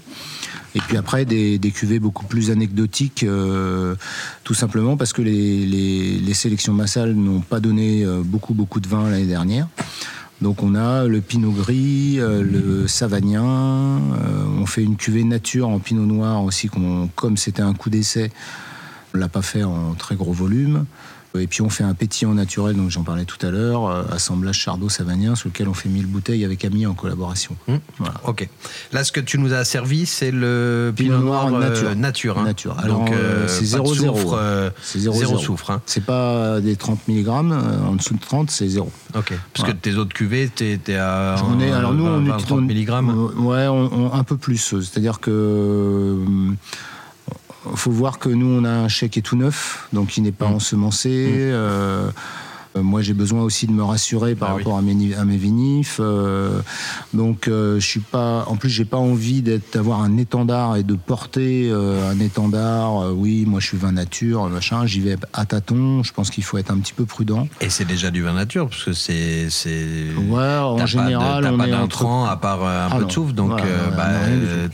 Et puis après, des, cuvées beaucoup plus anecdotiques, euh, tout simplement parce que les, sélections massales n'ont pas donné euh, beaucoup, de vin l'année dernière. Donc on a le pinot gris, euh, le savagnin, on fait une cuvée nature en pinot noir aussi, comme c'était un coup d'essai, on l'a pas fait en très gros volume. Et puis on fait un pétillant naturel, donc j'en parlais tout à l'heure, euh, assemblage Chardot-Savanien, sur lequel on fait 1000 bouteilles avec Ami en collaboration. Mmh. Ok. Là, ce que tu nous as servi, c'est le Pinot, Noir, nature. nature, hein. nature. donc c'est 0,0. c'est zéro, soufre. Hein. C'est pas des 30 mg, en dessous de 30, c'est zéro. Ok. Parce que tes autres cuvées, t'es à. J'en ai, alors nous, on 30 mg Ouais, un peu plus. C'est-à-dire que faut voir que nous, on a un chèque qui est tout neuf, donc il n'est pas mmh. ensemencé. Mmh. Euh, moi, j'ai besoin aussi de me rassurer par ah rapport à, mes, à mes vinifs. Euh, donc, euh, je suis pas. En plus, j'ai pas envie d'avoir un étendard et de porter un étendard. oui, moi, je suis vin nature, machin. J'y vais à tâtons. Je pense qu'il faut être un petit peu prudent. Et c'est déjà du vin nature, parce que c'est. Ouais, en général, on pas est entre... à part un ah peu de souffle. Donc,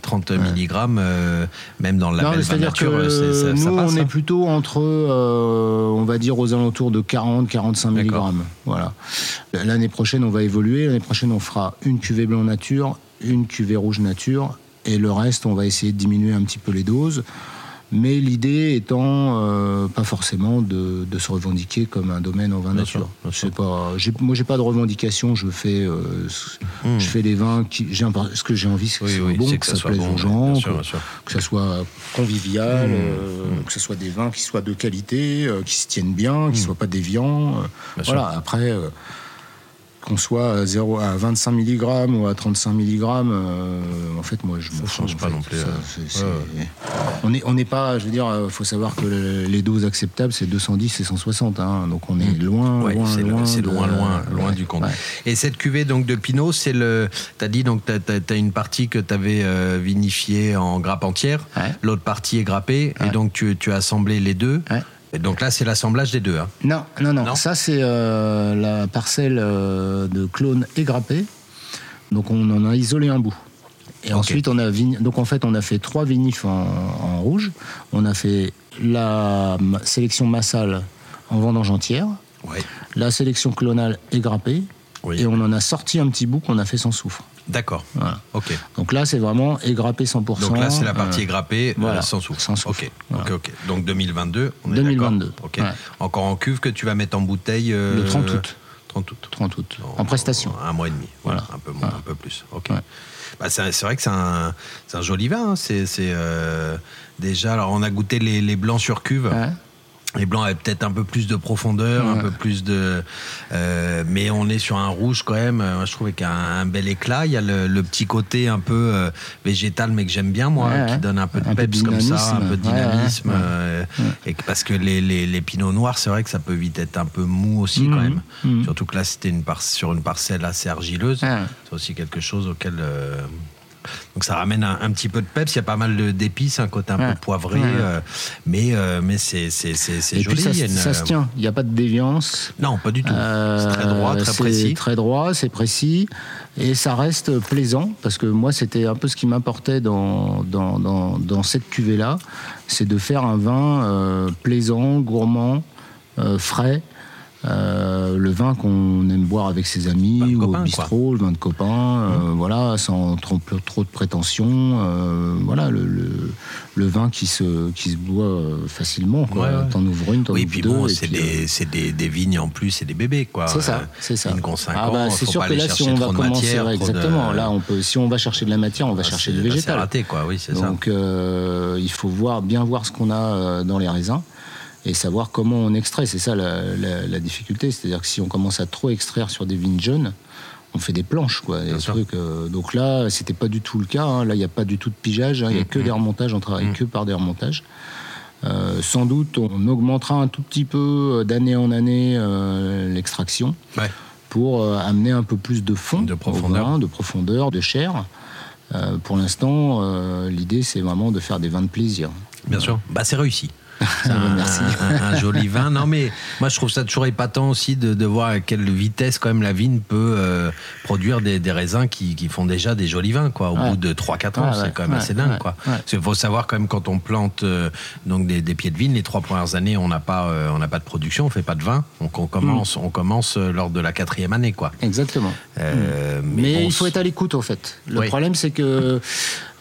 30 bah, mg, même dans la belle nature, ça, nous, on est hein. plutôt entre, on va dire, aux alentours de 40-45 voilà. L'année prochaine, on va évoluer. L'année prochaine, on fera une cuvée blanc nature, une cuvée rouge nature, et le reste, on va essayer de diminuer un petit peu les doses. Mais l'idée étant euh, pas forcément de, se revendiquer comme un domaine en vin nature. Pas, moi, j'ai pas de revendication. Je fais, euh, hmm. je fais des vins qui, ce que j'ai envie, c'est que ce soit bon, que, ça, plaise aux gens, que, ça soit convivial, hmm. Euh, hmm. que ce soit des vins qui soient de qualité, qui se tiennent bien, qui soient pas déviants. voilà. Après qu'on soit à, 0, à 25 mg ou à 35 mg, euh, en fait, moi, je ne change pas non plus. On n'est on pas, je veux dire, il euh, faut savoir que les doses acceptables, c'est 210 et 160. Hein, donc on est loin, loin, loin. C'est loin, loin, loin du compte. Et cette cuvée donc, de Pinot, c'est le. Tu as dit, donc, tu as, une partie que tu avais euh, vinifiée en grappe entière, l'autre partie est grappée, et donc tu, tu as assemblé les deux. Et donc là, c'est l'assemblage des deux. Hein. Non, non, non, Ça, c'est euh, la parcelle euh, de clone égrappée. Donc on en a isolé un bout. Et ensuite, on a donc en fait, on a fait trois vinifs en, rouge. On a fait la sélection massale en vendange entière. La sélection clonale égrappée. Et on en a sorti un petit bout qu'on a fait sans soufre. D'accord. Ok. Donc là, c'est vraiment égrappé 100%. Donc là, c'est la partie euh, égrappée euh, sans soufre. Sans. Ok. ok. Donc 2022, on est 2022. Ok. Encore en cuve que tu vas mettre en bouteille. Euh, Le 30 août. 30 août. 30 août. En, prestation. Un mois et demi. Voilà. Un peu moins, un peu plus. Ok. Bah, c'est vrai que c'est un, un, joli vin. Hein. C'est déjà. Alors, on a goûté les, les blancs sur cuve. Les blancs avaient peut-être un peu plus de profondeur, un peu plus de. Euh, mais on est sur un rouge quand même. Moi, je y a un, bel éclat. Il y a le, petit côté un peu euh, végétal, mais que j'aime bien, moi, qui donne un peu de peps comme ça, un peu de dynamisme. Euh, et parce que les, les, pinots noirs, c'est vrai que ça peut vite être un peu mou aussi, quand mmh. même. Mmh. Surtout que là, c'était une sur une parcelle assez argileuse. C'est aussi quelque chose auquel. Donc ça ramène un, petit peu de peps. Il y a pas mal d'épices, un côté un peu poivré, euh, mais euh, mais c'est c'est joli. ça, ça, se tient. Il n'y a pas de déviance. Non, pas du tout. c'est très droit, très précis. Très droit, c'est précis. Et ça reste plaisant, parce que moi, c'était un peu ce qui m'importait dans, dans, dans, cette cuvée-là, c'est de faire un vin euh, plaisant, gourmand, frais, euh, le vin qu'on aime boire avec ses amis ou au bistrot, le vin de copain, euh, mmh. voilà, sans trop, trop de prétention, euh, voilà, le, le, vin qui se, qui se boit facilement, quoi. T'en ouvres une, t'en oui, puis bon, c'est des, des, des, vignes en plus, c'est des bébés, quoi. C'est ça, c'est ça. Une ah bah, c'est sûr que là, si on va commencer, exactement, là, on peut, si on va chercher de la matière, on va ah, chercher du végétal. raté, quoi, oui, c'est ça. Donc, il faut voir, bien voir ce qu'on a dans les raisins et savoir comment on extrait. C'est ça la, difficulté. C'est-à-dire que si on commence à trop extraire sur des vignes jeunes, on fait des planches, quoi. Des trucs, euh, donc là, c'était pas du tout le cas. Hein. Là, il n'y a pas du tout de pigeage. Hein. Il n'y a que mm-hmm. des remontages. On travaille mm. que par des remontages. Euh, sans doute, on augmentera un tout petit peu euh, d'année en année l'extraction pour amener un peu plus de fond, de profondeur, de, profondeur, de chair. pour l'instant, l'idée, c'est vraiment de faire des vins de plaisir. Bien sûr, bah, c'est réussi. (laughs) un, Merci. Un, joli vin. Non, mais moi, je trouve ça toujours épatant aussi de, voir à quelle vitesse, quand même, la vigne peut euh, produire des, raisins qui, font déjà des jolis vins, quoi. Au bout de 3-4 ans, c'est quand même assez dingue, quoi. Il faut savoir, quand même, quand on plante euh, donc des, pieds de vigne, les trois premières années, on n'a pas, euh, on n'a pas de production, on fait pas de vin. Donc, on commence, mm. on commence lors de la quatrième année, quoi. Exactement. Mm. Mais, il faut être à l'écoute, en fait. Le problème, c'est que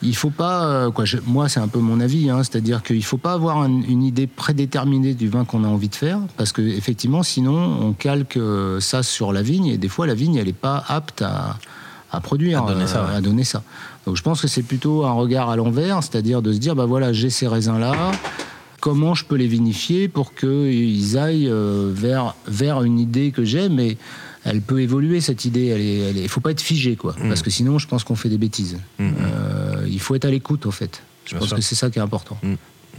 il faut pas, euh, moi c'est un peu mon avis, hein, c'est-à-dire qu'il faut pas avoir une idée prédéterminée du vin qu'on a envie de faire, parce que effectivement, sinon on calque euh, ça sur la vigne et des fois la vigne elle n'est pas apte à, produire, à donner, ça, euh, à donner, ça, Donc je pense que c'est plutôt un regard à l'envers, c'est-à-dire de se dire bah voilà j'ai ces raisins là, comment je peux les vinifier pour qu'ils aillent vers vers une idée que j'ai, mais elle peut évoluer cette idée. Il ne faut pas être figé, quoi. Mm. Parce que sinon, je pense qu'on fait des bêtises. Mm. Euh, il faut être à l'écoute, en fait. Je pense que c'est ça qui est important.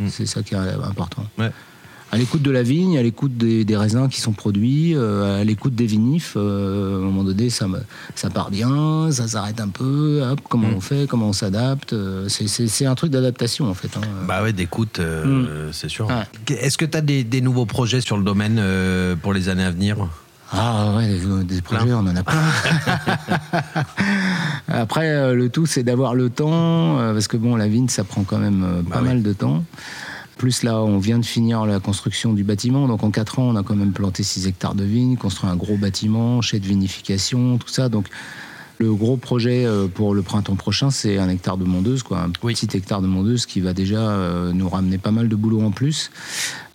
C'est ça qui est important. À l'écoute de la vigne, à l'écoute des, raisins qui sont produits, euh, à l'écoute des vinifs. Euh, à un moment donné, ça, ça part bien, ça s'arrête un peu. comment on fait, comment on s'adapte. c'est un truc d'adaptation, en fait. Hein. Bah ouais, d'écoute, c'est sûr. Est-ce que tu as des, des, nouveaux projets sur le domaine pour les années à venir? Ah ouais, des, projets, on en a plein. (laughs) Après, euh, le tout, c'est d'avoir le temps, euh, parce que bon, la vigne, ça prend quand même euh, bah pas mal de temps. Plus là, on vient de finir la construction du bâtiment, donc en 4 ans, on a quand même planté 6 hectares de vignes, construit un gros bâtiment, chai de vinification, tout ça. Donc le gros projet pour le printemps prochain, c'est un hectare de mondeuse, quoi, un petit hectare de mondeuse qui va déjà nous ramener pas mal de boulot en plus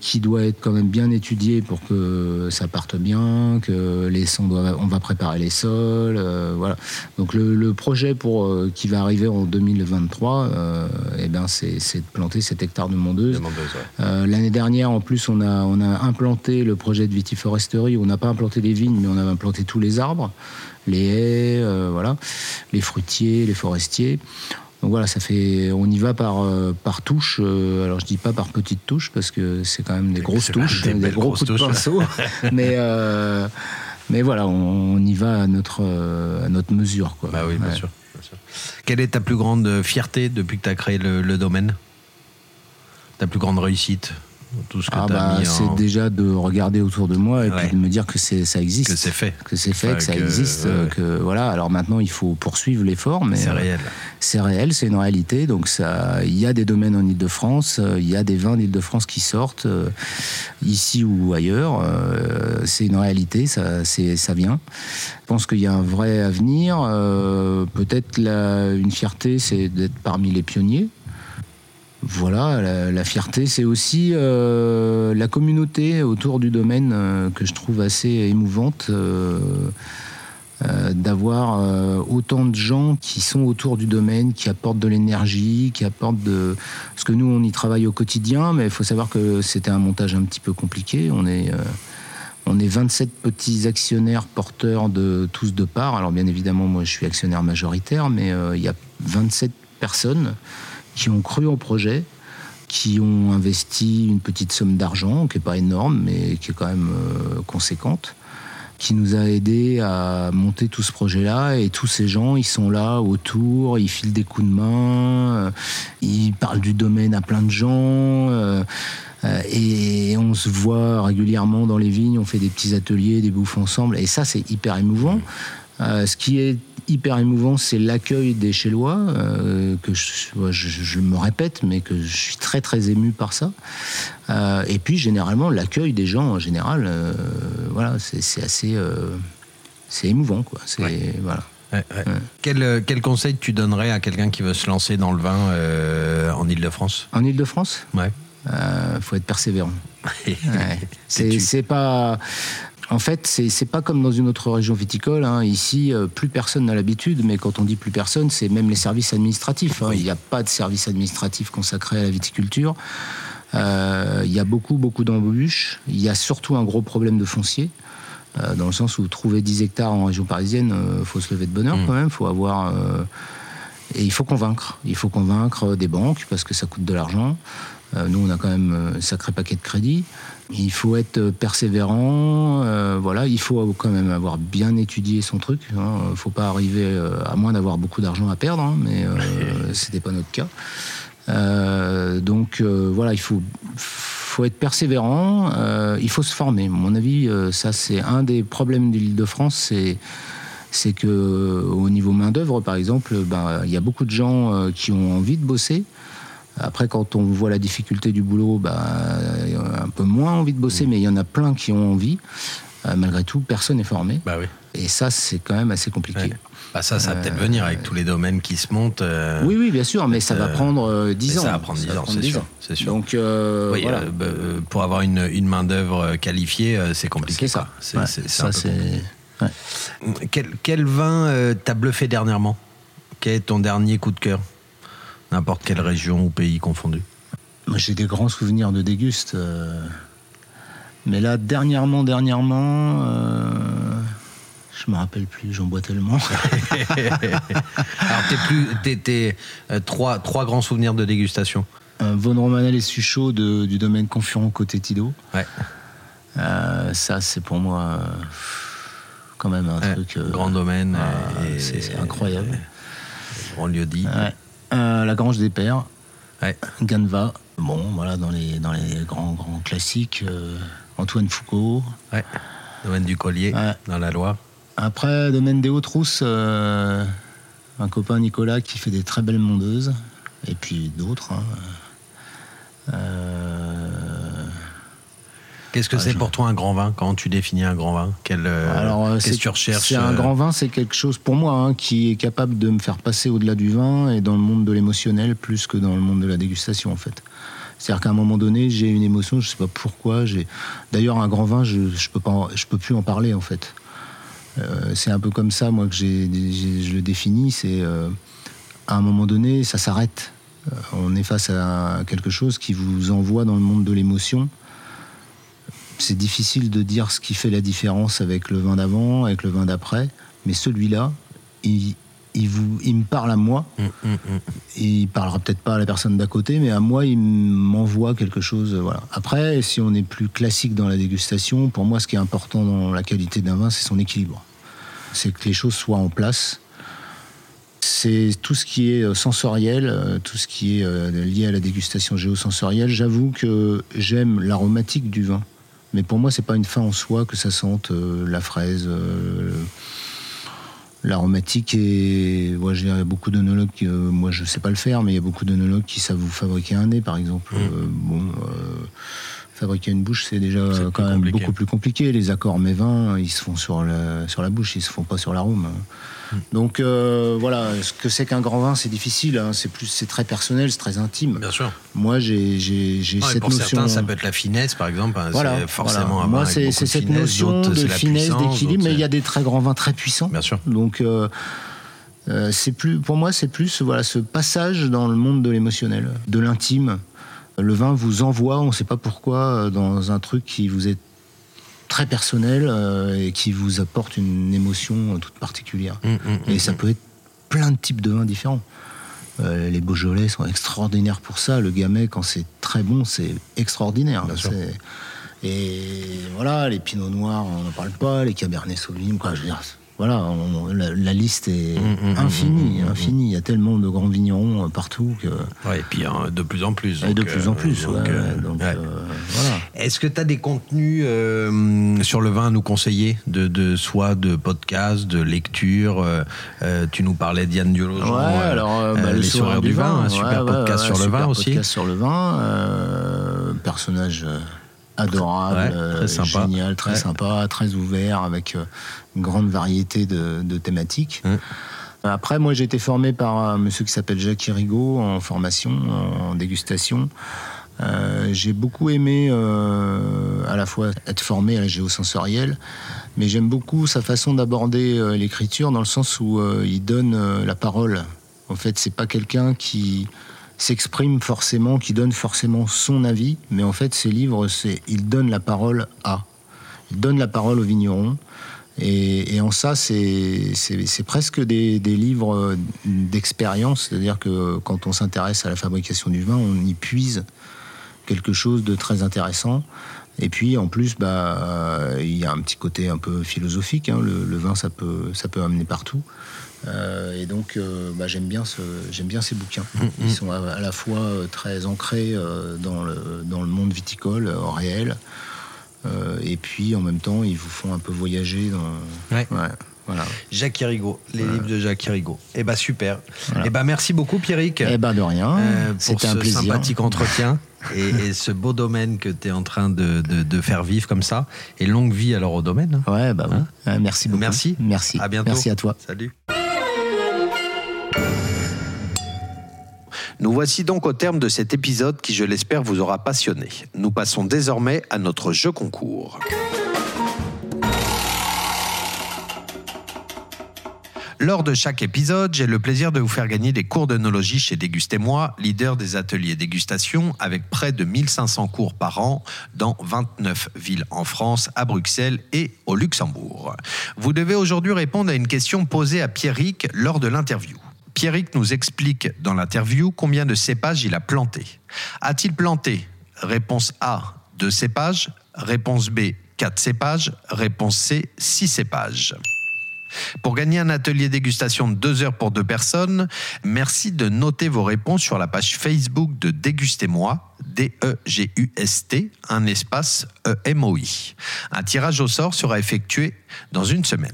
qui doit être quand même bien étudié pour que ça parte bien, que les sons doivent, on va préparer les sols, euh, voilà. Donc le, projet pour euh, qui va arriver en 2023, euh, eh ben c'est, de planter cet hectare de mondeuse. l'année dernière, en plus, on a on a implanté le projet de vitiforesterie. On n'a pas implanté les vignes, mais on a implanté tous les arbres, les haies, voilà, les fruitiers, les forestiers. Donc voilà, ça fait, on y va par, euh, par touche. Euh, alors je dis pas par petite touche parce que c'est quand même des grosses touches, des, gros coups de pinceau. (laughs) mais, euh, mais voilà, on, y va à notre, à notre mesure. Quoi. Bah oui, bien, sûr, Quelle est ta plus grande fierté depuis que tu as créé le, le domaine? Ta plus grande réussite? Tout ce que ah bah, C'est déjà de regarder autour de moi et puis de me dire que ça existe. Que c'est fait. Que c'est fait, que, ça existe. Que, voilà. Alors maintenant, il faut poursuivre l'effort. mais C'est réel. c'est réel, c'est une réalité. Donc ça, il y a des domaines en Ile-de-France, euh, il y a des vins d'Ile-de-France qui sortent, euh, ici ou ailleurs. Euh, c'est une réalité, ça, ça vient. Je pense qu'il y a un vrai avenir. Peut-être une fierté, c'est d'être parmi les pionniers voilà, la, fierté, c'est aussi euh, la communauté autour du domaine euh, que je trouve assez émouvante. Euh, d'avoir autant de gens qui sont autour du domaine, qui apportent de l'énergie, qui apportent de... Parce que nous, on y travaille au quotidien, mais il faut savoir que c'était un montage un petit peu compliqué. On est, on est 27 petits actionnaires porteurs de tous de parts. Alors bien évidemment, moi, je suis actionnaire majoritaire, mais il y a 27 personnes qui ont cru au projet, qui ont investi une petite somme d'argent, qui n'est pas énorme, mais qui est quand même euh, conséquente, qui nous a aidé à monter tout ce projet-là. Et tous ces gens, ils sont là autour, ils filent des coups de main, euh, ils parlent du domaine à plein de gens. Euh, et on se voit régulièrement dans les vignes, on fait des petits ateliers, des bouffes ensemble. Et ça, c'est hyper émouvant. ce qui est hyper émouvant, c'est l'accueil des Chélois, euh, que je, me répète, mais que je suis très très ému par ça. Euh, et puis généralement l'accueil des gens en général, euh, voilà, c'est assez, c'est émouvant quoi. C'est voilà. Quel, quel, conseil tu donnerais à quelqu'un qui veut se lancer dans le vin en Ile-de-France En Ile-de-France Ouais. faut être persévérant. (laughs) (laughs) c'est pas en fait, c'est pas comme dans une autre région viticole. Hein. Ici, euh, plus personne n'a l'habitude, mais quand on dit plus personne, c'est même les services administratifs. Hein. Il n'y a pas de service administratif consacré à la viticulture. Euh, il y a beaucoup, beaucoup d'embûches. Il y a surtout un gros problème de foncier. Euh, dans le sens où trouver 10 hectares en région parisienne, il faut se lever de bonheur mmh. quand même. Faut avoir, et il faut convaincre. Il faut convaincre des banques parce que ça coûte de l'argent. nous, on a quand même un sacré paquet de crédits. Il faut être persévérant, euh, voilà, il faut quand même avoir bien étudié son truc. Il hein. ne faut pas arriver, euh, à moins d'avoir beaucoup d'argent à perdre, hein, mais euh, (laughs) ce n'était pas notre cas. donc voilà, il faut, faut être persévérant, euh, il faut se former. À mon avis, euh, ça c'est un des problèmes de l'Île-de-France, c'est c'est que au niveau main d'œuvre, par exemple, ben, il y a beaucoup de gens euh, qui ont envie de bosser. Après, quand on voit la difficulté du boulot, il y a un peu moins envie de bosser, mais il y en a plein qui ont envie. Euh, malgré tout, personne n'est formé. Bah oui. Et ça, c'est quand même assez compliqué. Ouais. Bah ça, ça va peut-être venir avec tous les domaines qui se montent. euh, Oui, oui, bien sûr, mais ça va euh, prendre euh, 10 mais ans. ça va prendre 10 ans, c'est sûr. Donc, euh, oui, voilà. euh, bah, euh, pour avoir une, une main-d'œuvre qualifiée, euh, c'est compliqué. C'est ça. C'est Ouais, ça, c'est- ouais. Quel, quel vin euh, t'a bluffé dernièrement? Quel est ton dernier coup de cœur? N'importe quelle région ou pays confondu. Moi, j'ai des grands souvenirs de déguste. euh, Mais là, dernièrement, dernièrement, euh, je me rappelle plus, j'en bois tellement. Alors, t'es plus, t'es, t'es, euh, trois, trois grands souvenirs de dégustation. Von Romanel et Suchot de- du domaine Confurant côté Tido. Ouais. Euh, ça, c'est pour moi euh, quand même un Ouais, truc. euh, grand domaine. ah, et- c'est c'est incroyable. Grand lieu dit. Ouais. Euh, la Grange des Pères, Ouais. Ganva. Bon, voilà, dans les, dans les grands, grands classiques. euh, Antoine Foucault. Ouais. Domaine du Collier, Ouais. dans la Loire. Après, domaine des Hautes-Rousses, euh, un copain Nicolas qui fait des très belles mondeuses. Et puis d'autres. hein. Qu'est-ce que Ah, c'est je- pour toi un grand vin? Comment tu définis un grand vin? Quel, euh, Alors, euh, Qu'est-ce que tu recherches un euh, grand vin, c'est quelque chose pour moi hein, qui est capable de me faire passer au-delà du vin et dans le monde de l'émotionnel plus que dans le monde de la dégustation en fait. C'est-à-dire qu'à un moment donné, j'ai une émotion, je sais pas pourquoi. J'ai d'ailleurs un grand vin, je je peux pas, en- je peux plus en parler en fait. Euh, c'est un peu comme ça moi que j'ai, j'ai- je le définis. C'est euh, à un moment donné, ça s'arrête. Euh, on est face à quelque chose qui vous envoie dans le monde de l'émotion c'est difficile de dire ce qui fait la différence avec le vin d'avant, avec le vin d'après, mais celui-là, il, il, vous, il me parle à moi. hum, hum, hum. Il parlera peut-être pas à la personne d'à côté, mais à moi, il m'envoie quelque chose. euh, Voilà. Après, si on est plus classique dans la dégustation, pour moi, ce qui est important dans la qualité d'un vin, c'est son équilibre. C'est que les choses soient en place. C'est tout ce qui est euh, sensoriel, euh, tout ce qui est lié à la dégustation géosensorielle. J'avoue que j'aime l'aromatique du vin. Mais pour moi, c'est pas une fin en soi que ça sente euh, la fraise. euh, L'aromatique et moi j'ai beaucoup d'onologues, euh, moi je sais pas le faire, mais il y a beaucoup d'onologues qui savent vous fabriquer un nez par exemple. Mm. Bon, fabriquer une bouche c'est déjà quand même compliqué. beaucoup plus compliqué. Les accords mais vins, ils se font sur la, sur la bouche, ils se font pas sur l'arôme. Donc euh, voilà, ce que c'est qu'un grand vin, c'est difficile. hein. C'est plus, c'est très personnel, c'est très intime. Bien sûr. Moi j'ai j'ai j'ai Ouais, cette pour notion. certains, ça peut être la finesse, par exemple. hein, Voilà, c'est forcément voilà. un vin Moi, c'est cette finesse, notion de finesse, d'équilibre, mais il y a des très grands vins très puissants. Bien sûr. Donc, euh, euh, c'est plus, pour moi, c'est plus voilà, ce passage dans le monde de l'émotionnel, de l'intime. Le vin vous envoie, on ne sait pas pourquoi, dans un truc qui vous est très personnel euh, et qui vous apporte une émotion toute particulière. Hum, hum, Et hum, ça hum. peut être plein de types de vins différents. Euh, les Beaujolais sont extraordinaires pour ça. Le Gamay, quand c'est très bon, c'est extraordinaire. Et voilà, les Pinots Noirs, on n'en parle pas. Les Cabernet Sauvignon, quoi. Je veux dire, voilà, on- la, la liste est Mm, mm, infinie, mm, mm, infinie. Il y a tellement de grands vignerons euh, partout que Ouais, et puis hein, de plus en plus. et de plus en plus. ouais, euh, donc ouais. euh, voilà. Est-ce que tu as des contenus sur le vin à nous conseiller de, de soit de podcast, de lecture Tu nous parlais. Ouais, euh, alors bah, le les soirées du vin, un super podcast sur le vin aussi. podcast sur le vin, personnage adorable, Ouais, très euh, sympa. génial, très Ouais. sympa, très ouvert, avec euh, une grande variété de, de thématiques. Après, moi, j'ai été formé par un monsieur qui s'appelle Jacques Irigo en formation, en dégustation. Euh, j'ai beaucoup aimé euh, à la fois être formé à la géosensorielle, mais j'aime beaucoup sa façon d'aborder euh, l'écriture dans le sens où il donne la parole. En fait, c'est pas quelqu'un qui s'exprime forcément, qui donne forcément son avis, mais en fait, ses livres, c'est il donne la parole à. Il donne la parole aux vignerons. Et, en ça, c'est presque des, livres euh, d'expérience, c'est-à-dire que quand on s'intéresse à la fabrication du vin, on y puise quelque chose de très intéressant. Et puis en plus, bah, il y a un petit côté un peu philosophique. hein. Le, vin, ça peut amener partout. Euh, et donc, euh, bah, j'aime bien, ce, j'aime bien ces bouquins. Ils sont à, à la fois euh, très ancrés dans, le, dans le monde viticole euh, réel, et puis en même temps, ils vous font un peu voyager dans. Ouais. voilà. Jacques Hérigaud, les livres de Jacques Hérigaud. Eh ben super. Eh ben merci beaucoup Pierrick. Eh ben de rien, euh, pour c'était ce un plaisir. sympathique entretien (laughs) et, et ce beau domaine que tu es en train de, de- de faire vivre comme ça. Et longue vie alors au domaine. hein. Ouais, bah. Hein Ouais, merci beaucoup. Merci. Merci. À bientôt. Merci à toi. Salut. Nous voici donc au terme de cet épisode qui, je l'espère, vous aura passionné. Nous passons désormais à notre jeu concours. Lors de chaque épisode, j'ai le plaisir de vous faire gagner des cours d'œnologie chez Dégustez-moi, leader des ateliers dégustation, avec près de 1500 cours par an dans 29 villes en France, à Bruxelles et au Luxembourg. Vous devez aujourd'hui répondre à une question posée à Pierrick lors de l'interview. Pierrick nous explique dans l'interview combien de cépages il a planté. A-t-il planté? Réponse A, 2 cépages. Réponse B, 4 cépages. Réponse C, 6 cépages. Pour gagner un atelier dégustation de deux heures pour deux personnes, merci de noter vos réponses sur la page Facebook de Dégustez-moi, D-E-G-U-S-T, un espace E-M-O-I. Un tirage au sort sera effectué dans une semaine.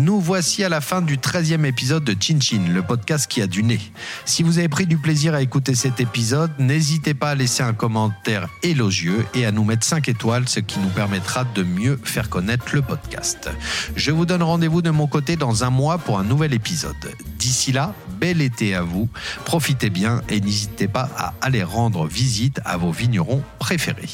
Nous voici à la fin du 13e épisode de Chin Chin, le podcast qui a du nez. Si vous avez pris du plaisir à écouter cet épisode, n'hésitez pas à laisser un commentaire élogieux et à nous mettre 5 étoiles, ce qui nous permettra de mieux faire connaître le podcast. Je vous donne rendez-vous de mon côté dans un mois pour un nouvel épisode. D'ici là, bel été à vous, profitez bien et n'hésitez pas à aller rendre visite à vos vignerons préférés.